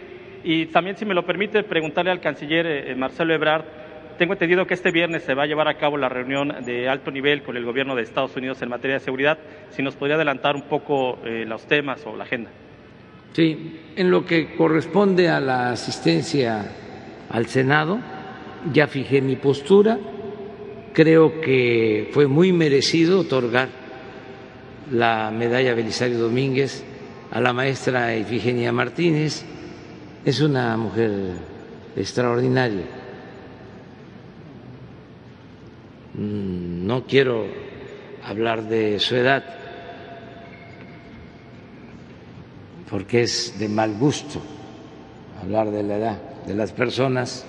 y también, si me lo permite, preguntarle al canciller eh, Marcelo Ebrard tengo entendido que este viernes se va a llevar a cabo la reunión de alto nivel con el gobierno de Estados Unidos en materia de seguridad. Si nos podría adelantar un poco eh, los temas o la agenda. Sí, en lo que corresponde a la asistencia al Senado, ya fijé mi postura. Creo que fue muy merecido otorgar la medalla Belisario Domínguez a la maestra Ifigenia Martínez. Es una mujer extraordinaria Mm, no quiero hablar de su edad, porque es de mal gusto hablar de la edad de las personas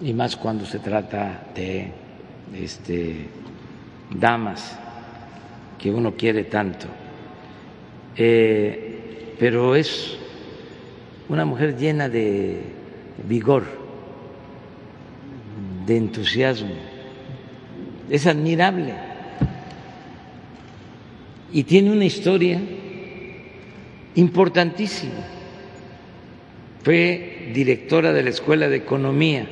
y más cuando se trata de este, damas que uno quiere tanto. Eh, pero es una mujer llena de vigor, de entusiasmo es admirable y tiene una historia importantísima. Fue directora de la Escuela de Economía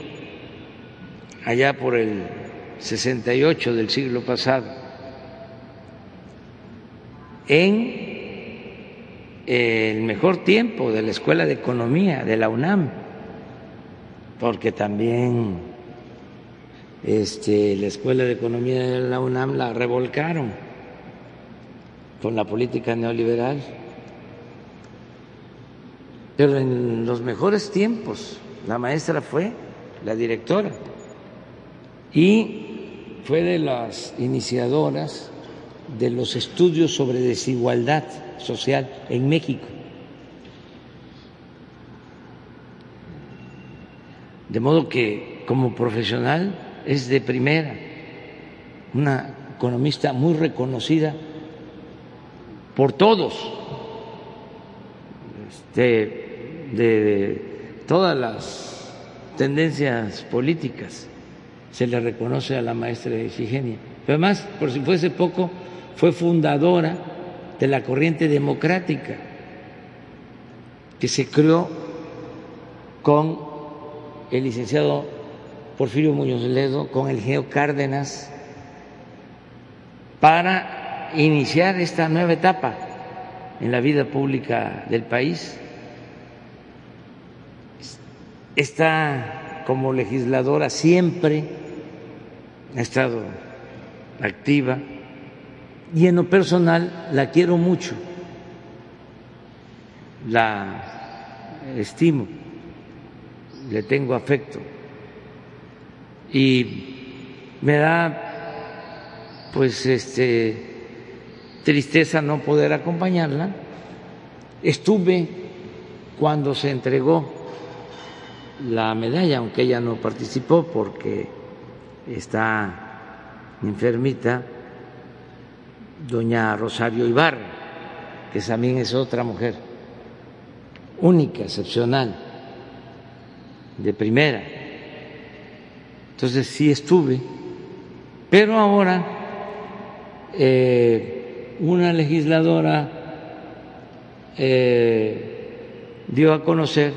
allá por el 68 del siglo pasado, en el mejor tiempo de la Escuela de Economía de la UNAM, porque también este, la Escuela de Economía de la UNAM la revolcaron con la política neoliberal. Pero en los mejores tiempos la maestra fue la directora. Y fue de las iniciadoras de los estudios sobre desigualdad social en México. De modo que como profesional es de primera, una economista muy reconocida por todos, este, de, todas las tendencias políticas, se le reconoce a la maestra Ifigenia. Pero además, por si fuese poco, fue fundadora de la corriente democrática que se creó con el licenciado Porfirio Muñoz Ledo con el Geo Cárdenas para iniciar esta nueva etapa en la vida pública del país. Está como legisladora siempre, ha estado activa y en lo personal la quiero mucho, la estimo, le tengo afecto y me da pues este tristeza no poder acompañarla. Estuve cuando se entregó la medalla, aunque ella no participó porque está enfermita, doña Rosario Ibarra, que también es otra mujer única, excepcional, de primera. Entonces sí estuve, pero ahora eh, una legisladora eh, dio a conocer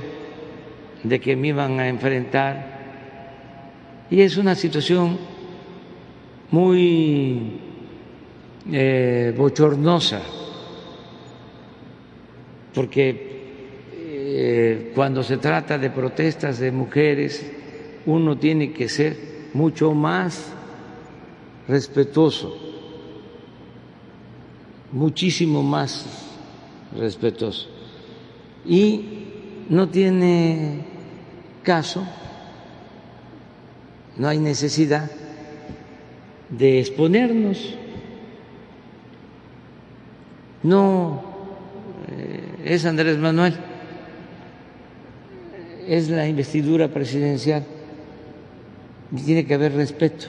de que me iban a enfrentar y es una situación muy eh, bochornosa porque cuando se trata de protestas de mujeres uno tiene que ser mucho más respetuoso, muchísimo más respetuoso. Y no tiene caso, no hay necesidad de exponernos. No eh, es Andrés Manuel, es la investidura presidencial y tiene que haber respeto.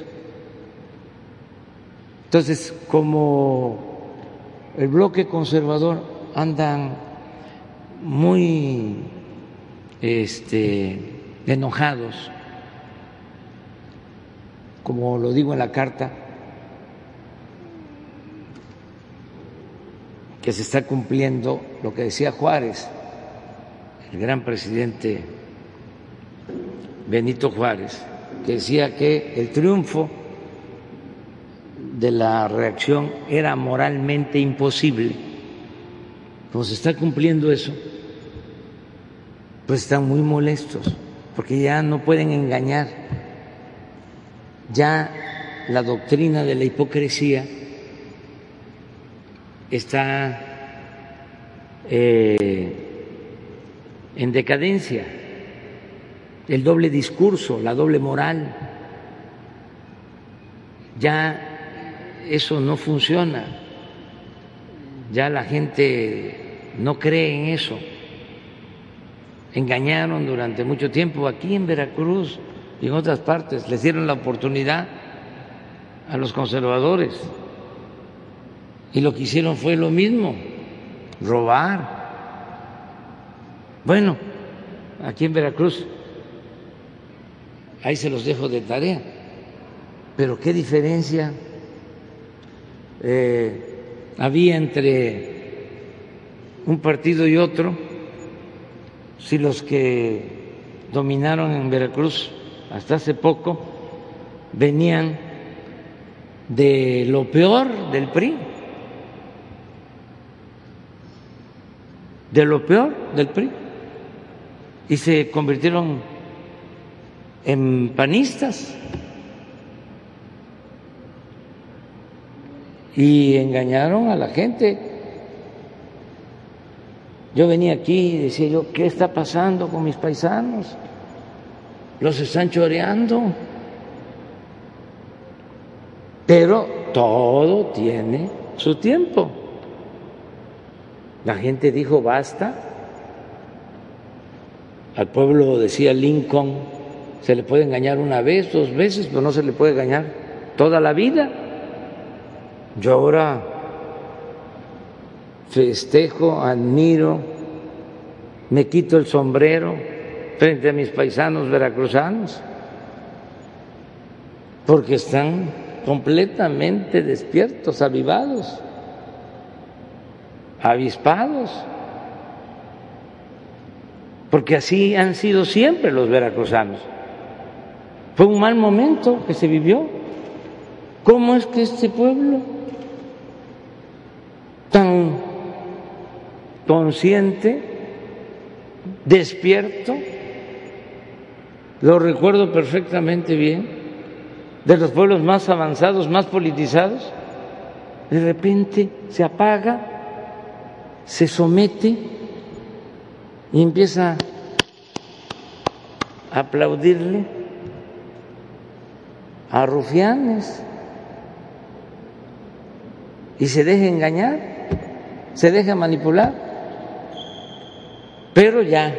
Entonces, como el bloque conservador andan muy este, enojados, como lo digo en la carta, que se está cumpliendo lo que decía Juárez, el gran presidente Benito Juárez, que decía que el triunfo de la reacción era moralmente imposible. Como se está cumpliendo eso, pues están muy molestos, porque ya no pueden engañar. Ya la doctrina de la hipocresía está eh, en decadencia el doble discurso, la doble moral. Ya eso no funciona, ya la gente no cree en eso. Engañaron durante mucho tiempo aquí en Veracruz y en otras partes, les dieron la oportunidad a los conservadores y lo que hicieron fue lo mismo, robar. Bueno, aquí en Veracruz ahí se los dejo de tarea. Pero qué diferencia eh, había entre un partido y otro si los que dominaron en Veracruz hasta hace poco venían de lo peor del PRI, de lo peor del PRI, y se convirtieron en panistas. Y engañaron a la gente. Yo venía aquí y decía yo, ¿qué está pasando con mis paisanos? Los están choreando. Pero todo tiene su tiempo. La gente dijo, basta. Al pueblo decía Lincoln, se le puede engañar una vez, dos veces, pero no se le puede engañar toda la vida. Yo ahora festejo, admiro, me quito el sombrero frente a mis paisanos veracruzanos, porque están completamente despiertos, avivados, avispados, porque así han sido siempre los veracruzanos. Fue un mal momento que se vivió. ¿Cómo es que este pueblo tan consciente, despierto, lo recuerdo perfectamente bien, de los pueblos más avanzados, más politizados, de repente se apaga, se somete y empieza a aplaudirle a rufianes y se deja engañar, se deja manipular, pero ya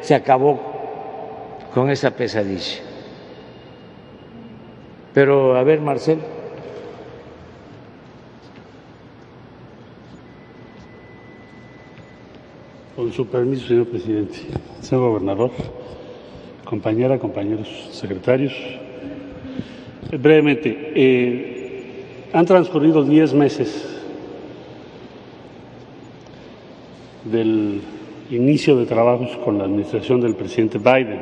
se acabó con esa pesadilla. Pero a ver, Marcel. Con su permiso, señor presidente. Señor gobernador, compañera, compañeros secretarios, Brevemente, eh, Han transcurrido diez meses del inicio de trabajos con la administración del presidente Biden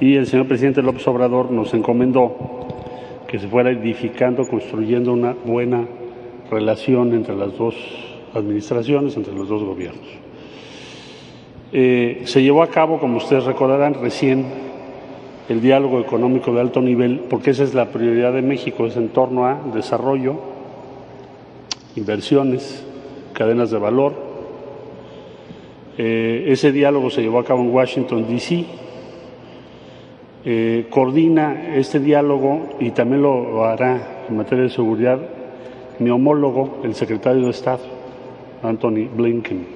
y el señor presidente López Obrador nos encomendó que se fuera edificando, construyendo una buena relación entre las dos administraciones, entre los dos gobiernos. Eh, se llevó a cabo, como ustedes recordarán, recién el diálogo económico de alto nivel, porque esa es la prioridad de México, es en torno a desarrollo, inversiones, cadenas de valor. Eh, ese diálogo se llevó a cabo en Washington, D.C. Eh, coordina este diálogo y también lo hará en materia de seguridad mi homólogo, el secretario de Estado, Anthony Blinken.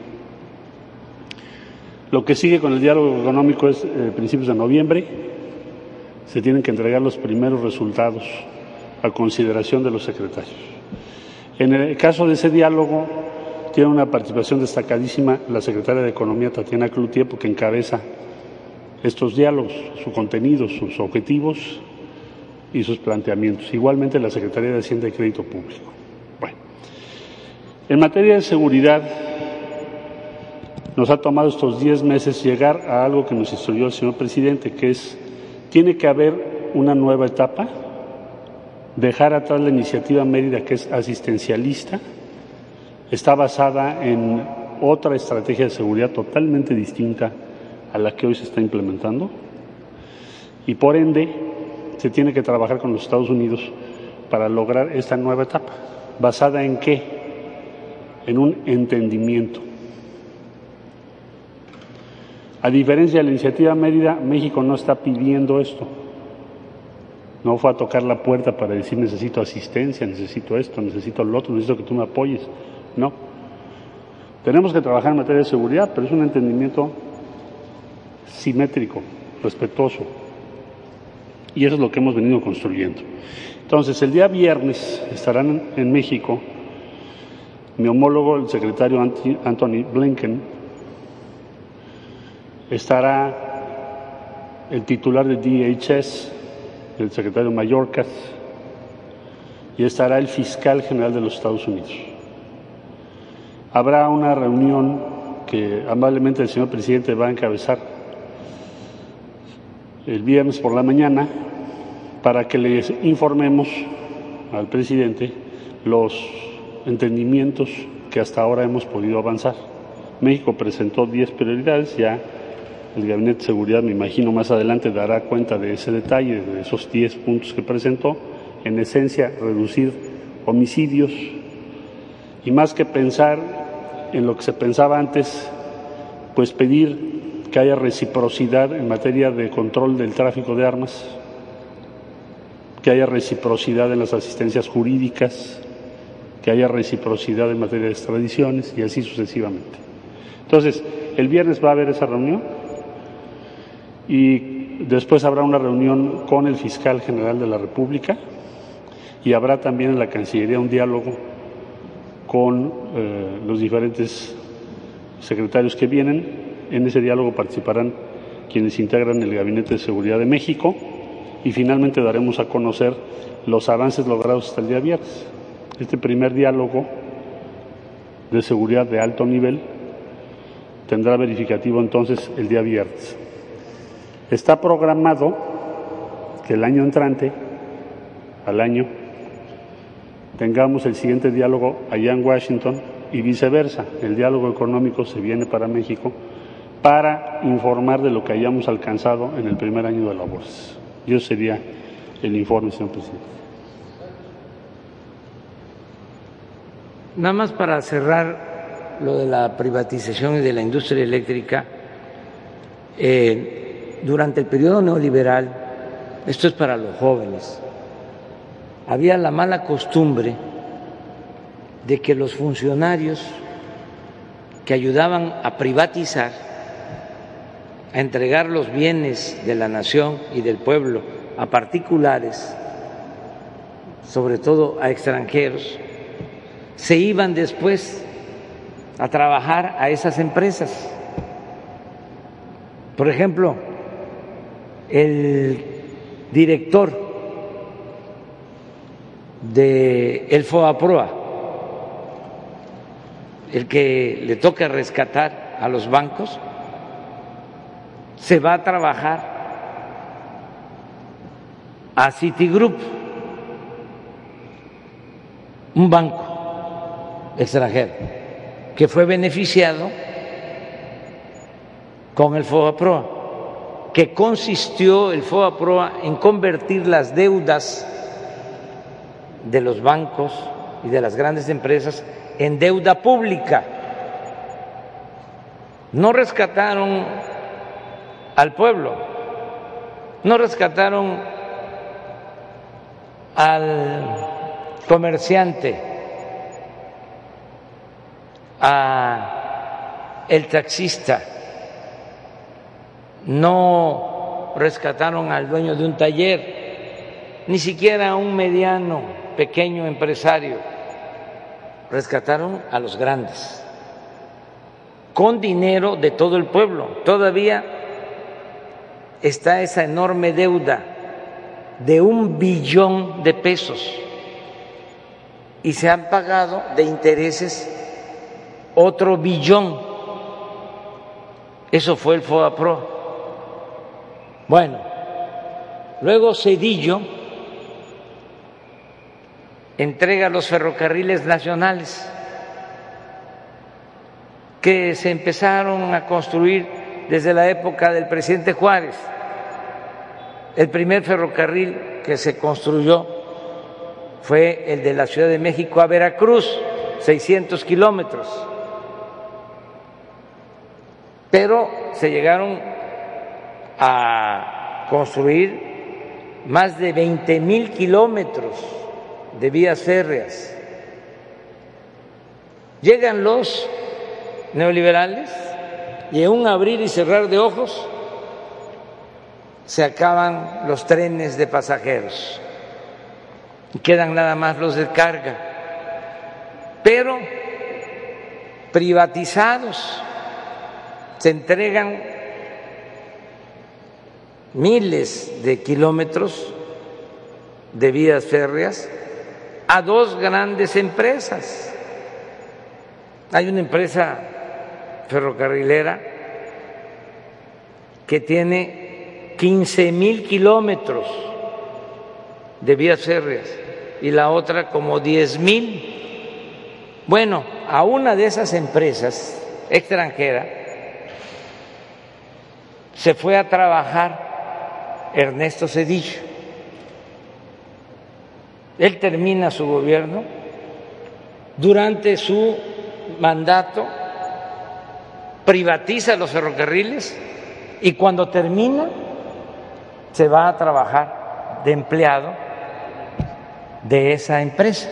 Lo que sigue con el diálogo económico es eh, principios de noviembre. Se tienen que entregar los primeros resultados a consideración de los secretarios. En el caso de ese diálogo, tiene una participación destacadísima la secretaria de Economía, Tatiana Cloutier, porque encabeza estos diálogos, su contenido, sus objetivos y sus planteamientos. Igualmente la Secretaría de Hacienda y Crédito Público. Bueno, en materia de seguridad, nos ha tomado estos diez meses llegar a algo que nos instruyó el señor presidente, que es, tiene que haber una nueva etapa, dejar atrás la iniciativa Mérida, que es asistencialista, está basada en otra estrategia de seguridad totalmente distinta a la que hoy se está implementando y por ende se tiene que trabajar con los Estados Unidos para lograr esta nueva etapa. ¿Basada en qué? En un entendimiento. A diferencia de la iniciativa Mérida, México no está pidiendo esto. No fue a tocar la puerta para decir necesito asistencia, necesito esto, necesito lo otro, necesito que tú me apoyes. No. Tenemos que trabajar en materia de seguridad, pero es un entendimiento simétrico, respetuoso. Y eso es lo que hemos venido construyendo. Entonces, el día viernes estarán en México mi homólogo, el secretario Anthony Blinken, estará el titular de DHS, el secretario Mallorcas, y estará el fiscal general de los Estados Unidos. Habrá una reunión que amablemente el señor presidente va a encabezar el viernes por la mañana para que les informemos al presidente los entendimientos que hasta ahora hemos podido avanzar. México presentó 10 prioridades, ya el Gabinete de Seguridad, me imagino, más adelante dará cuenta de ese detalle, de esos 10 puntos que presentó. En esencia, reducir homicidios y más que pensar en lo que se pensaba antes, pues pedir que haya reciprocidad en materia de control del tráfico de armas, que haya reciprocidad en las asistencias jurídicas, que haya reciprocidad en materia de extradiciones y así sucesivamente. Entonces, el viernes va a haber esa reunión y después habrá una reunión con el fiscal general de la República y habrá también en la Cancillería un diálogo con eh, los diferentes secretarios que vienen en ese diálogo participarán quienes integran el Gabinete de Seguridad de México y finalmente daremos a conocer los avances logrados hasta el día viernes. Este primer diálogo de seguridad de alto nivel tendrá verificativo entonces el día viernes. Está programado que el año entrante, al año, tengamos el siguiente diálogo allá en Washington y viceversa. El diálogo económico se viene para México para informar de lo que hayamos alcanzado en el primer año de labores. Yo sería el informe, señor presidente. Nada más para cerrar lo de la privatización y de la industria eléctrica, eh, durante el periodo neoliberal, esto es para los jóvenes, había la mala costumbre de que los funcionarios que ayudaban a privatizar a entregar los bienes de la nación y del pueblo a particulares, sobre todo a extranjeros, se iban después a trabajar a esas empresas. Por ejemplo, el director de el FOAPROA, el que le toca rescatar a los bancos, se va a trabajar a Citigroup, un banco extranjero que fue beneficiado con el FOAPROA, que consistió el FOAPROA en convertir las deudas de los bancos y de las grandes empresas en deuda pública. No rescataron al pueblo, no rescataron al comerciante, a el taxista, no rescataron al dueño de un taller, ni siquiera a un mediano, pequeño empresario, rescataron a los grandes, con dinero de todo el pueblo. Todavía está esa enorme deuda de un billón de pesos y se han pagado de intereses otro billón. Eso fue el FOAPRO. Bueno, luego Cedillo entrega los ferrocarriles nacionales que se empezaron a construir desde la época del presidente Juárez. El primer ferrocarril que se construyó fue el de la Ciudad de México a Veracruz, 600 kilómetros. Pero se llegaron a construir más de 20 mil kilómetros de vías férreas. Llegan los neoliberales y en un abrir y cerrar de ojos se acaban los trenes de pasajeros y quedan nada más los de carga, pero privatizados se entregan miles de kilómetros de vías férreas a dos grandes empresas. Hay una empresa ferrocarrilera que tiene 15 mil kilómetros de vías férreas y la otra como 10 mil. Bueno, a una de esas empresas extranjera se fue a trabajar Ernesto Cedillo. Él termina su gobierno durante su mandato privatiza los ferrocarriles y cuando termina se va a trabajar de empleado de esa empresa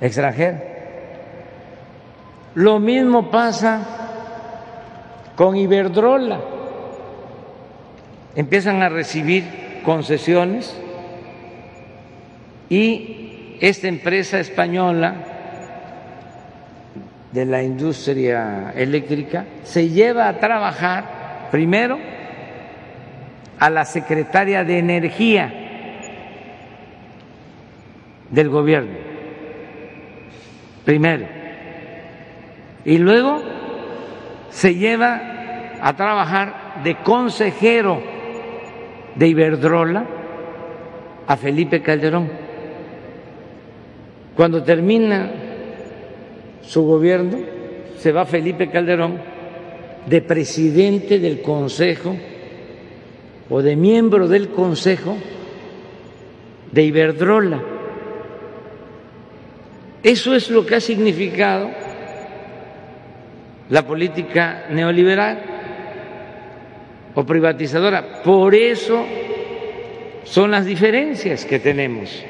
extranjera. Lo mismo pasa con Iberdrola. Empiezan a recibir concesiones y esta empresa española de la industria eléctrica se lleva a trabajar primero a la secretaria de Energía del gobierno, primero, y luego se lleva a trabajar de consejero de Iberdrola a Felipe Calderón. Cuando termina su gobierno, se va Felipe Calderón de presidente del Consejo o de miembro del Consejo de Iberdrola. Eso es lo que ha significado la política neoliberal o privatizadora. Por eso son las diferencias que tenemos.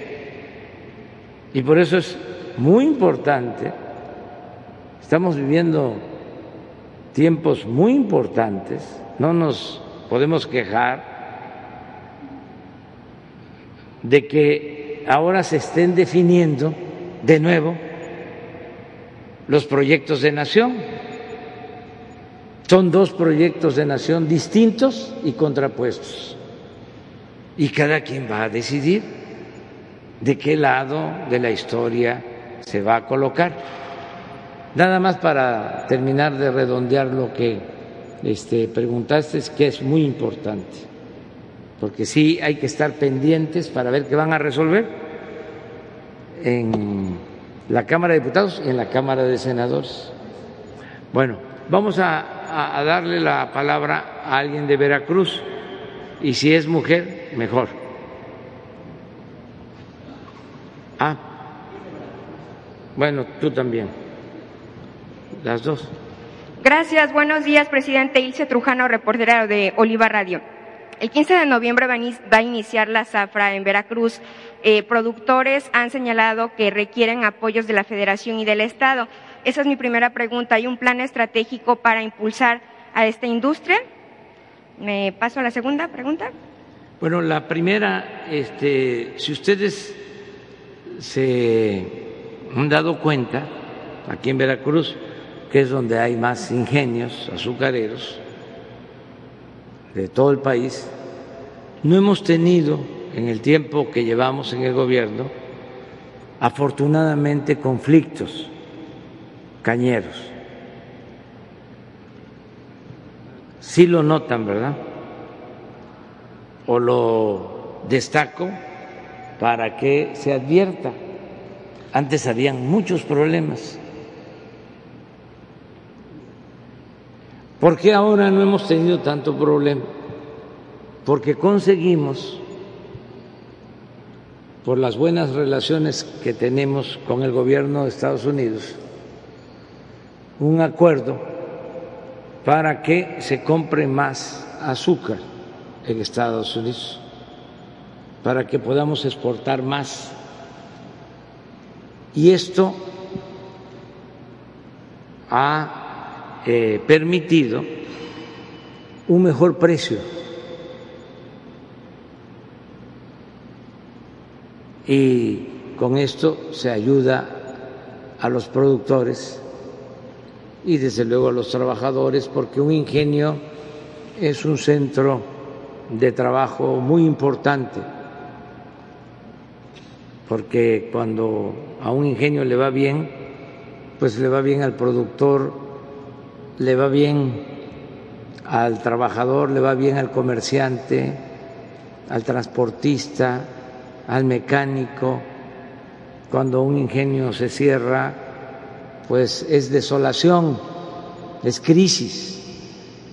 Y por eso es muy importante, estamos viviendo tiempos muy importantes, no nos podemos quejar de que ahora se estén definiendo de nuevo los proyectos de nación. Son dos proyectos de nación distintos y contrapuestos. Y cada quien va a decidir de qué lado de la historia se va a colocar. Nada más para terminar de redondear lo que este, preguntaste, es que es muy importante, porque sí hay que estar pendientes para ver qué van a resolver en la Cámara de Diputados y en la Cámara de Senadores. Bueno, vamos a, a darle la palabra a alguien de Veracruz y si es mujer, mejor. Ah, bueno, tú también. Las dos. Gracias. Buenos días, presidente Ilse Trujano, reportera de Oliva Radio. El 15 de noviembre va a iniciar la zafra en Veracruz. Eh, productores han señalado que requieren apoyos de la Federación y del Estado. Esa es mi primera pregunta. ¿Hay un plan estratégico para impulsar a esta industria? Me paso a la segunda pregunta. Bueno, la primera, este, si ustedes se han dado cuenta, aquí en Veracruz, que es donde hay más ingenios azucareros de todo el país, no hemos tenido en el tiempo que llevamos en el gobierno, afortunadamente, conflictos cañeros. sí lo notan, ¿verdad? O lo destaco para que se advierta. Antes habían muchos problemas. ¿Por qué ahora no hemos tenido tanto problema? Porque conseguimos, por las buenas relaciones que tenemos con el gobierno de Estados Unidos, un acuerdo para que se compre más azúcar en Estados Unidos, para que podamos exportar más. Y esto ha eh, permitido un mejor precio. Y con esto se ayuda a los productores y desde luego a los trabajadores, porque un ingenio es un centro de trabajo muy importante, porque cuando a un ingenio le va bien, pues le va bien al productor, le va bien al trabajador, le va bien al comerciante, al transportista, al mecánico. Cuando un ingenio se cierra, pues es desolación, es crisis.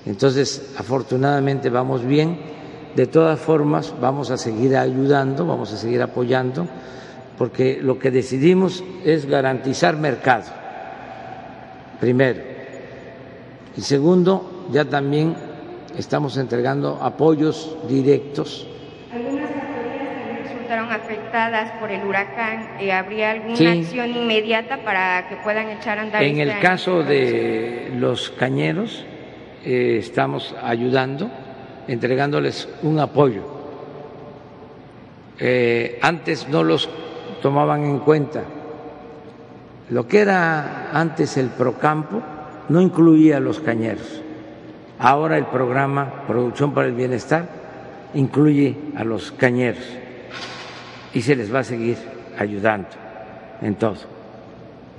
Entonces, afortunadamente vamos bien. De todas formas, vamos a seguir ayudando, vamos a seguir apoyando, porque lo que decidimos es garantizar mercado, primero. Y segundo, ya también estamos entregando apoyos directos afectadas por el huracán, eh, ¿habría alguna acción inmediata para que puedan echar a andar? En el este caso de los cañeros, eh, estamos ayudando, entregándoles un apoyo. Eh, antes no los tomaban en cuenta. Lo que era antes el Procampo no incluía a los cañeros. Ahora el programa Producción para el Bienestar incluye a los cañeros y se les va a seguir ayudando en todo.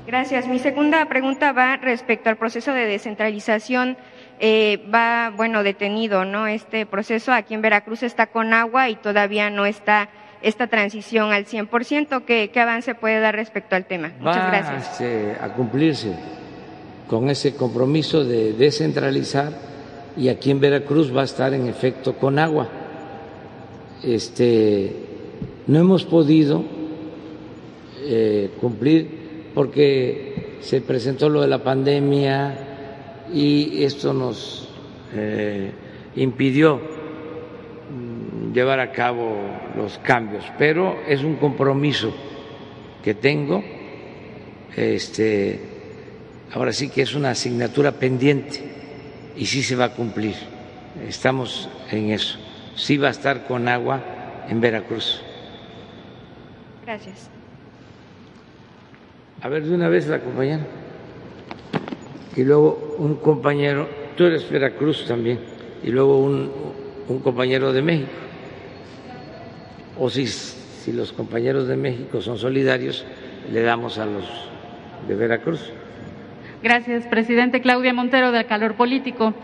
Gracias. Mi segunda pregunta va respecto al proceso de descentralización. Eh, va, bueno, detenido, ¿no? Este proceso aquí en Veracruz está con agua y todavía no está esta transición al 100%. ¿Qué, qué avance puede dar respecto al tema? Muchas gracias. Este, a cumplirse con ese compromiso de descentralizar y aquí en Veracruz va a estar en efecto con agua. Este, no hemos podido eh, cumplir porque se presentó lo de la pandemia y esto nos eh, impidió llevar a cabo los cambios, pero es un compromiso que tengo, este, ahora sí que es una asignatura pendiente y sí se va a cumplir, estamos en eso, sí va a estar con agua en Veracruz. Gracias. A ver, de una vez la compañera. Y luego un compañero, tú eres Veracruz también, y luego un, compañero de México. O si, si los compañeros de México son solidarios, le damos a los de Veracruz. Gracias, presidente. Claudia Montero, del Calor Político.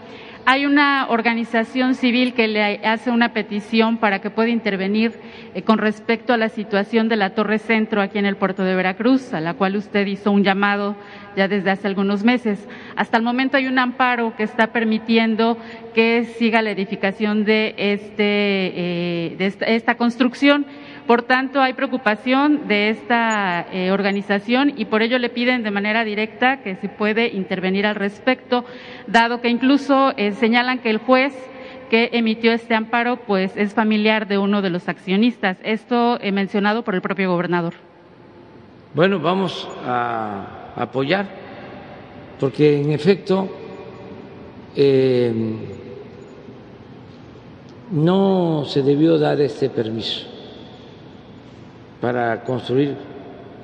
Hay una organización civil que le hace una petición para que pueda intervenir eh, con respecto a la situación de la Torre Centro aquí en el puerto de Veracruz, a la cual usted hizo un llamado ya desde hace algunos meses. Hasta el momento hay un amparo que está permitiendo que siga la edificación de, este, eh, de esta construcción por tanto, hay preocupación de esta eh, organización y por ello le piden de manera directa que se puede intervenir al respecto, dado que incluso eh, señalan que el juez que emitió este amparo pues es familiar de uno de los accionistas. Esto he mencionado por el propio gobernador. Bueno, vamos a apoyar, porque en efecto eh, no se debió dar este permiso para construir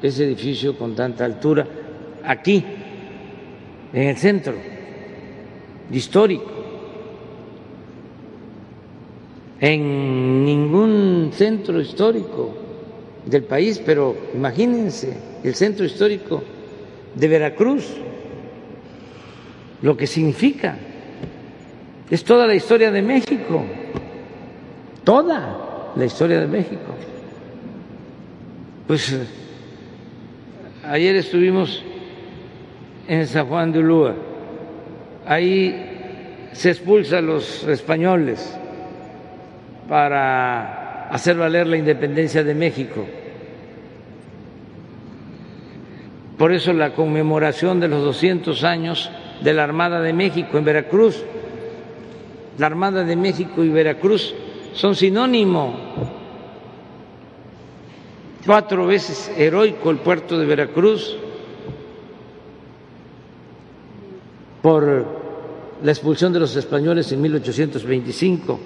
ese edificio con tanta altura aquí, en el centro histórico. En ningún centro histórico del país, pero imagínense el centro histórico de Veracruz, lo que significa. Es toda la historia de México, toda la historia de México. Pues ayer estuvimos en San Juan de Ulúa, ahí se expulsa a los españoles para hacer valer la independencia de México. Por eso la conmemoración de los 200 años de la Armada de México en Veracruz. La Armada de México y Veracruz son sinónimo cuatro veces heroico el puerto de Veracruz por la expulsión de los españoles en 1825,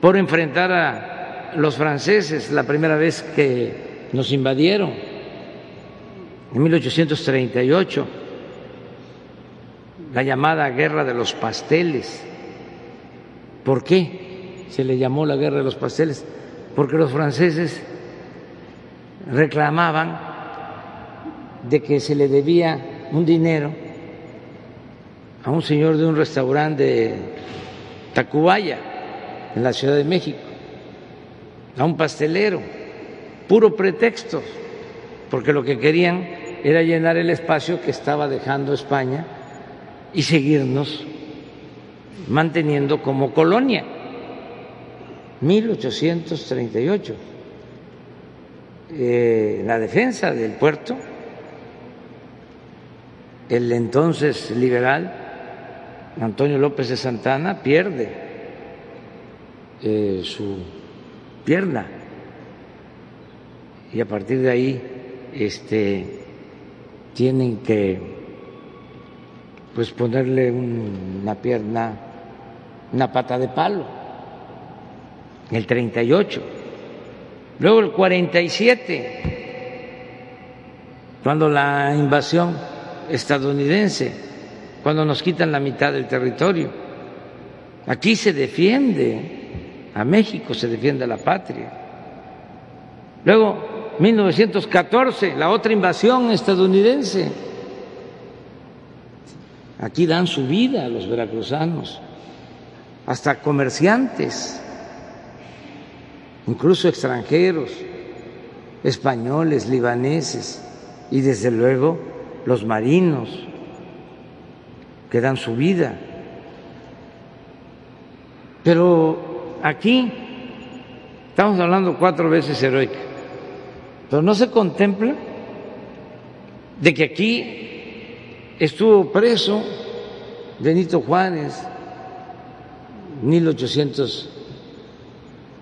por enfrentar a los franceses la primera vez que nos invadieron en 1838, la llamada guerra de los pasteles. ¿Por qué se le llamó la guerra de los pasteles? Porque los franceses reclamaban de que se le debía un dinero a un señor de un restaurante de Tacubaya, en la Ciudad de México, a un pastelero, puro pretexto, porque lo que querían era llenar el espacio que estaba dejando España y seguirnos manteniendo como colonia. 1838 eh, la defensa del puerto, el entonces liberal Antonio López de Santana pierde eh, su pierna. Y a partir de ahí este, tienen que pues ponerle una pierna, una pata de palo, el 38 Luego el 47, cuando la invasión estadounidense, cuando nos quitan la mitad del territorio. Aquí se defiende a México, se defiende la patria. Luego, 1914, la otra invasión estadounidense. Aquí dan su vida a los veracruzanos, hasta comerciantes incluso extranjeros, españoles, libaneses y desde luego los marinos que dan su vida. Pero aquí estamos hablando cuatro veces heroica, pero no se contempla de que aquí estuvo preso Benito Juárez, 1800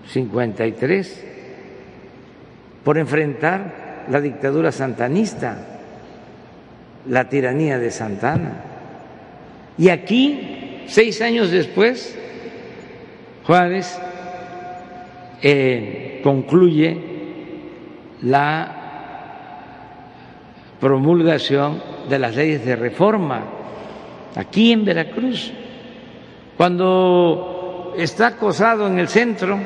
53 por enfrentar la dictadura santanista, la tiranía de Santana. Y aquí, seis años después, Juárez eh, concluye la promulgación de las leyes de reforma aquí en Veracruz. Cuando está acosado en el centro,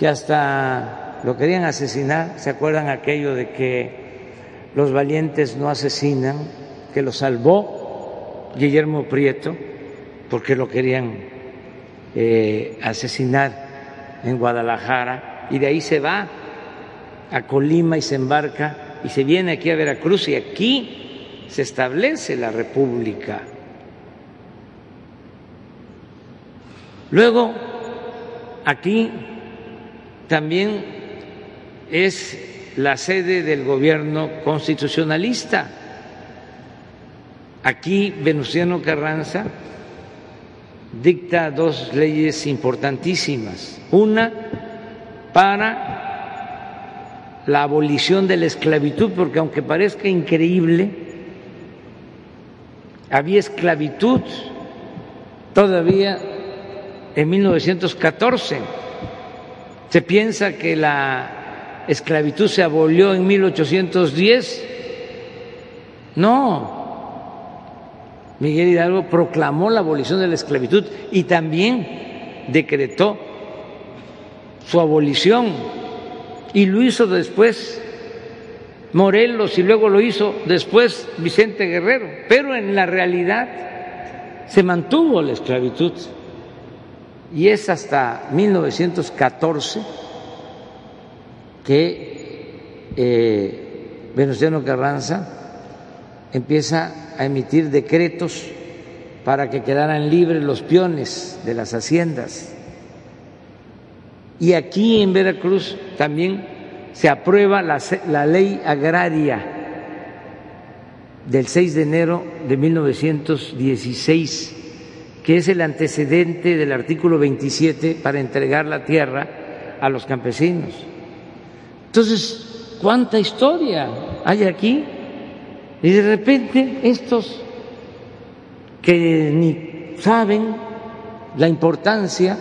que hasta lo querían asesinar. ¿Se acuerdan aquello de que los valientes no asesinan? Que lo salvó Guillermo Prieto porque lo querían eh, asesinar en Guadalajara y de ahí se va a Colima y se embarca y se viene aquí a Veracruz y aquí se establece la República. Luego, aquí también es la sede del gobierno constitucionalista. Aquí Venustiano Carranza dicta dos leyes importantísimas. Una para la abolición de la esclavitud, porque aunque parezca increíble, había esclavitud todavía en 1914. Se piensa que la esclavitud se abolió en 1810. No. Miguel Hidalgo proclamó la abolición de la esclavitud y también decretó su abolición y lo hizo después Morelos y luego lo hizo después Vicente Guerrero, pero en la realidad se mantuvo la esclavitud y es hasta 1914 que eh, Venustiano Carranza empieza a emitir decretos para que quedaran libres los peones de las haciendas. Y aquí en Veracruz también se aprueba la, la ley agraria del 6 de enero de 1916 que es el antecedente del artículo 27 para entregar la tierra a los campesinos. Entonces, ¿cuánta historia hay aquí? Y de repente estos que ni saben la importancia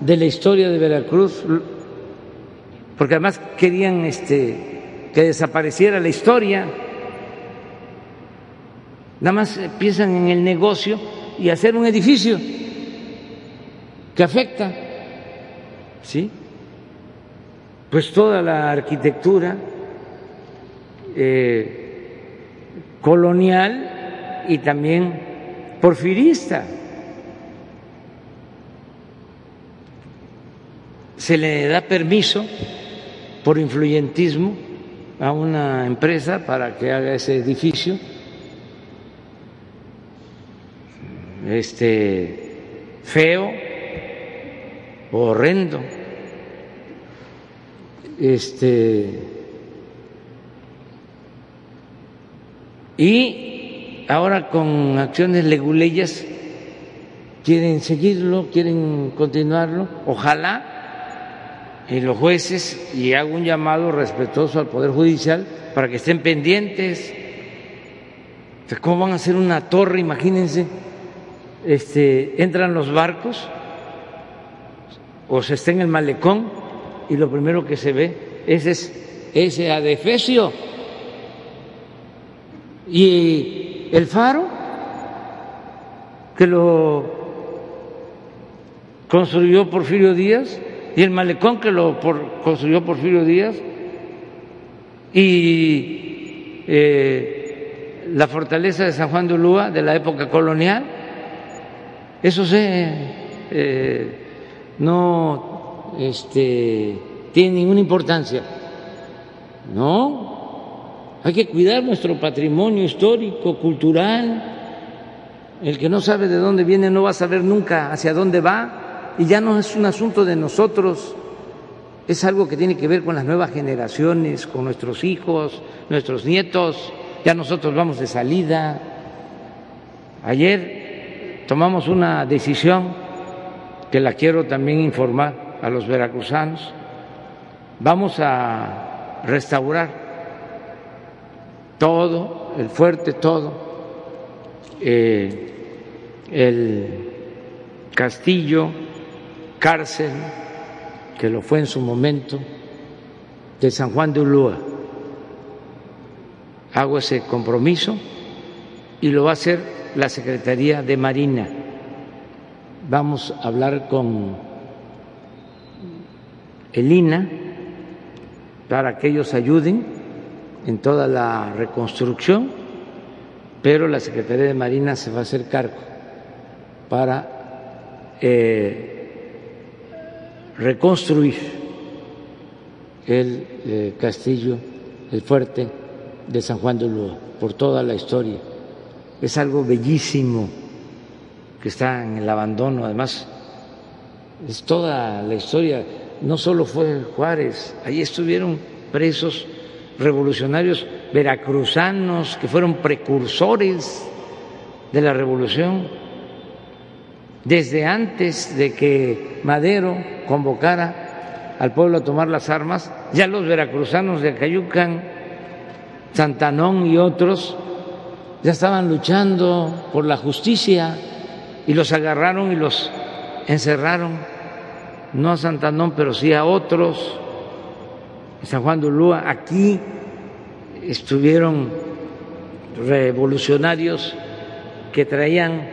de la historia de Veracruz, porque además querían este, que desapareciera la historia, nada más piensan en el negocio y hacer un edificio que afecta, ¿sí? Pues toda la arquitectura eh, colonial y también porfirista. Se le da permiso por influyentismo a una empresa para que haga ese edificio este, feo, horrendo. Este, y ahora con acciones leguleyas quieren seguirlo, quieren continuarlo, ojalá y los jueces, y hago un llamado respetuoso al Poder Judicial para que estén pendientes. ¿Cómo van a hacer una torre? Imagínense este, entran los barcos o se está en el malecón y lo primero que se ve es ese adefesio. Y el faro, que lo construyó Porfirio Díaz, y el malecón que lo construyó Porfirio Díaz, y eh, la fortaleza de San Juan de Ulúa de la época colonial, eso se, eh, no este, tiene ninguna importancia. No, hay que cuidar nuestro patrimonio histórico, cultural. El que no sabe de dónde viene no va a saber nunca hacia dónde va y ya no es un asunto de nosotros, es algo que tiene que ver con las nuevas generaciones, con nuestros hijos, nuestros nietos. Ya nosotros vamos de salida. Ayer tomamos una decisión que la quiero también informar a los veracruzanos. Vamos a restaurar todo, el fuerte, todo, eh, el castillo, cárcel, que lo fue en su momento, de San Juan de Ulúa. Hago ese compromiso y lo va a hacer la Secretaría de Marina. Vamos a hablar con el INA para que ellos ayuden en toda la reconstrucción, pero la Secretaría de Marina se va a hacer cargo para eh, reconstruir el eh, castillo, el fuerte de San Juan de Ulúa, por toda la historia. Es algo bellísimo que está en el abandono, además es toda la historia, no solo fue Juárez, ahí estuvieron presos revolucionarios veracruzanos que fueron precursores de la revolución, desde antes de que Madero convocara al pueblo a tomar las armas, ya los veracruzanos de Acayucan, Santanón y otros ya estaban luchando por la justicia y los agarraron y los encerraron, no a Santanón, pero sí a otros, San Juan de Ulúa, aquí estuvieron revolucionarios que traían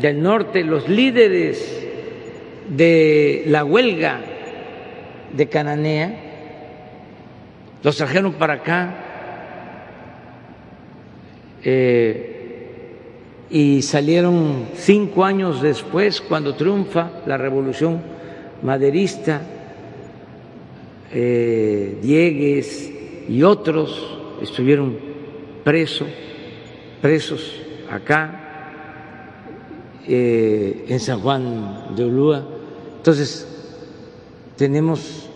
del norte los líderes de la huelga de Cananea, los trajeron para acá eh, y salieron cinco años después, cuando triunfa la revolución maderista, eh, Diegues y otros estuvieron presos, presos acá eh, en San Juan de Ulúa. Entonces, tenemos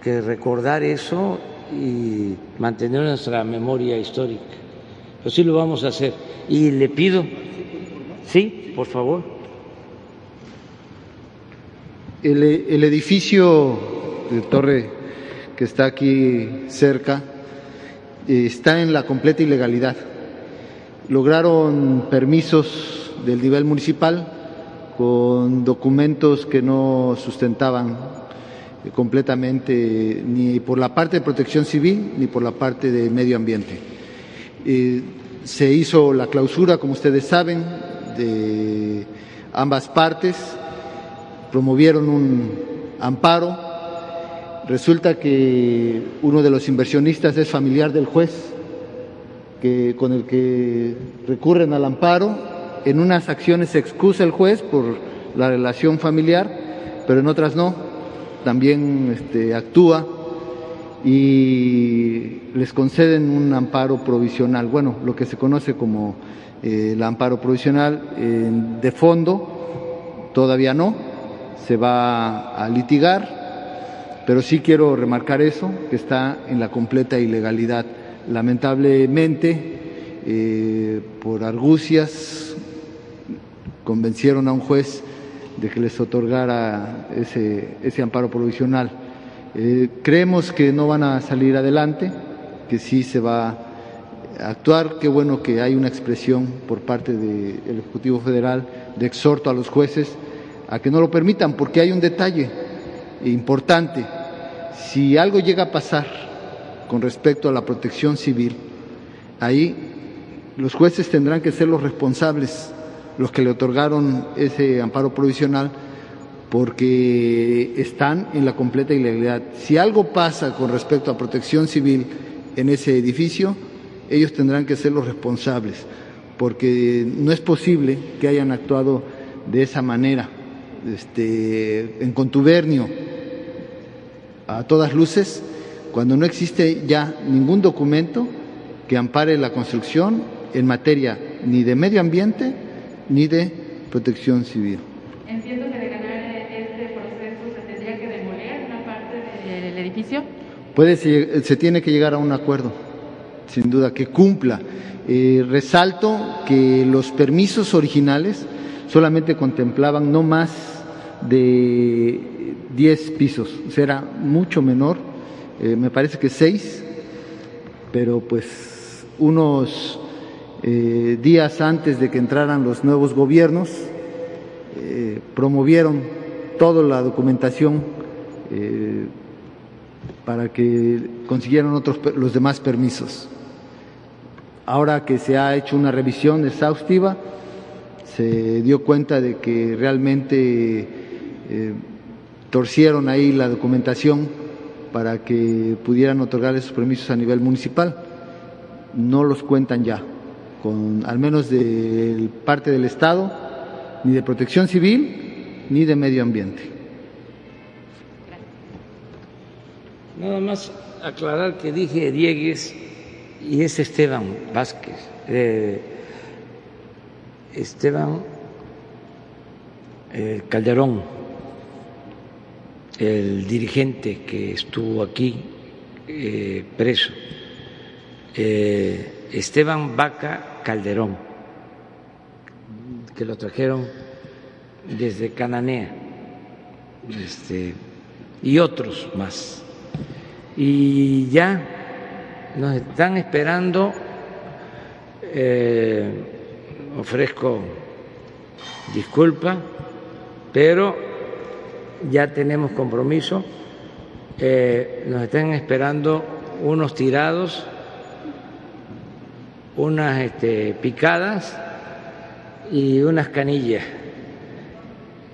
que recordar eso y mantener nuestra memoria histórica. Pero sí lo vamos a hacer. Y le pido, sí, por favor. El, el edificio de torre que está aquí cerca eh, está en la completa ilegalidad. Lograron permisos del nivel municipal con documentos que no sustentaban completamente ni por la parte de protección civil ni por la parte de medio ambiente. Eh, se hizo la clausura, como ustedes saben, de ambas partes, promovieron un amparo. Resulta que uno de los inversionistas es familiar del juez que, con el que recurren al amparo. En unas acciones se excusa el juez por la relación familiar, pero en otras no. También este, actúa y les conceden un amparo provisional, bueno, lo que se conoce como eh, el amparo provisional de fondo, todavía no, se va a litigar, pero sí quiero remarcar eso, que está en la completa ilegalidad. Lamentablemente, eh, por argucias, convencieron a un juez de que les otorgara ese, ese amparo provisional eh, creemos que no van a salir adelante, que sí se va a actuar. Qué bueno que hay una expresión por parte del Ejecutivo Federal de exhorto a los jueces a que no lo permitan, porque hay un detalle importante. Si algo llega a pasar con respecto a la protección civil, ahí los jueces tendrán que ser los responsables, los que le otorgaron ese amparo provisional, porque están en la completa ilegalidad. Si algo pasa con respecto a protección civil en ese edificio, ellos tendrán que ser los responsables, porque no es posible que hayan actuado de esa manera, este, en contubernio, a todas luces, cuando no existe ya ningún documento que ampare la construcción en materia ni de medio ambiente ni de protección civil. Puede, se tiene que llegar a un acuerdo, sin duda, que cumpla. Eh, resalto que los permisos originales solamente contemplaban no más de 10 pisos, era mucho menor, eh, me parece que 6, pero pues unos eh, días antes de que entraran los nuevos gobiernos, promovieron toda la documentación para que consiguieran otros, los demás permisos. Ahora que se ha hecho una revisión exhaustiva, se dio cuenta de que realmente eh, torcieron ahí la documentación para que pudieran otorgar esos permisos a nivel municipal. No los cuentan ya, con al menos de parte del Estado, ni de protección civil, ni de medio ambiente. Nada más aclarar que dije Diegues y es Esteban Vázquez. Eh, Esteban eh, Calderón, el dirigente que estuvo aquí eh, preso. Esteban Vaca Calderón, que lo trajeron desde Cananea, este, y otros más y ya nos están esperando. Eh, ofrezco disculpa, pero ya tenemos compromiso. Eh, nos están esperando unos tirados, unas este, picadas y unas canillas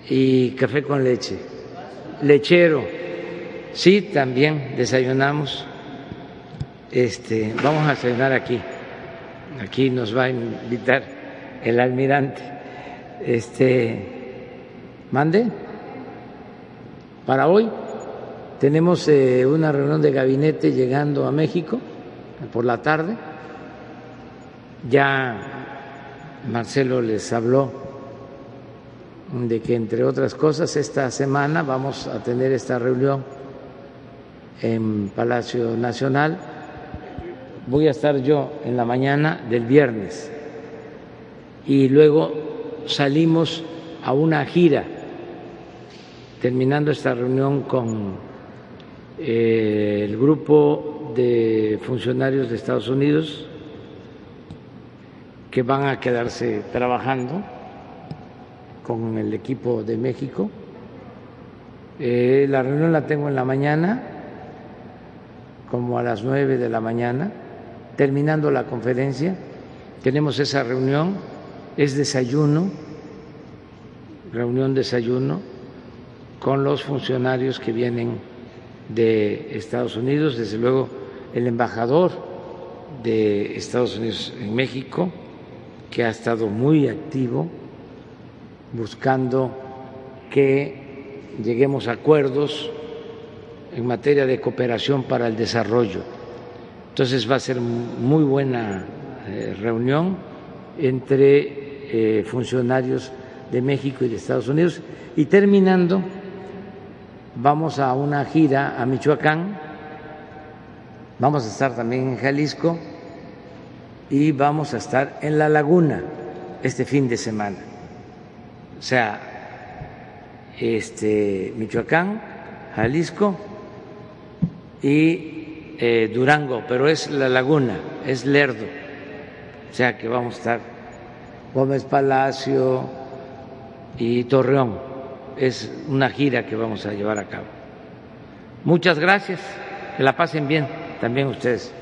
y café con leche, lechero. Sí, también desayunamos. Este, vamos a desayunar aquí. Aquí nos va a invitar el almirante. Este, mande. Para hoy tenemos eh, una reunión de gabinete llegando a México por la tarde. Ya Marcelo les habló de que, entre otras cosas, esta semana vamos a tener esta reunión en Palacio Nacional. Voy a estar yo en la mañana del viernes y luego salimos a una gira, terminando esta reunión con eh, el grupo de funcionarios de Estados Unidos que van a quedarse trabajando con el equipo de México. Eh, la reunión la tengo en la mañana como a las nueve de la mañana, terminando la conferencia, tenemos esa reunión, es desayuno, reunión desayuno con los funcionarios que vienen de Estados Unidos, desde luego el embajador de Estados Unidos en México, que ha estado muy activo buscando que lleguemos a acuerdos en materia de cooperación para el desarrollo. Entonces va a ser muy buena eh, reunión entre eh, funcionarios de México y de Estados Unidos. Y terminando, vamos a una gira a Michoacán, vamos a estar también en Jalisco y vamos a estar en La Laguna este fin de semana. O sea, este, Michoacán, Jalisco, y eh, Durango, pero es La Laguna, es Lerdo. O sea que vamos a estar Gómez Palacio y Torreón. Es una gira que vamos a llevar a cabo. Muchas gracias, que la pasen bien también ustedes.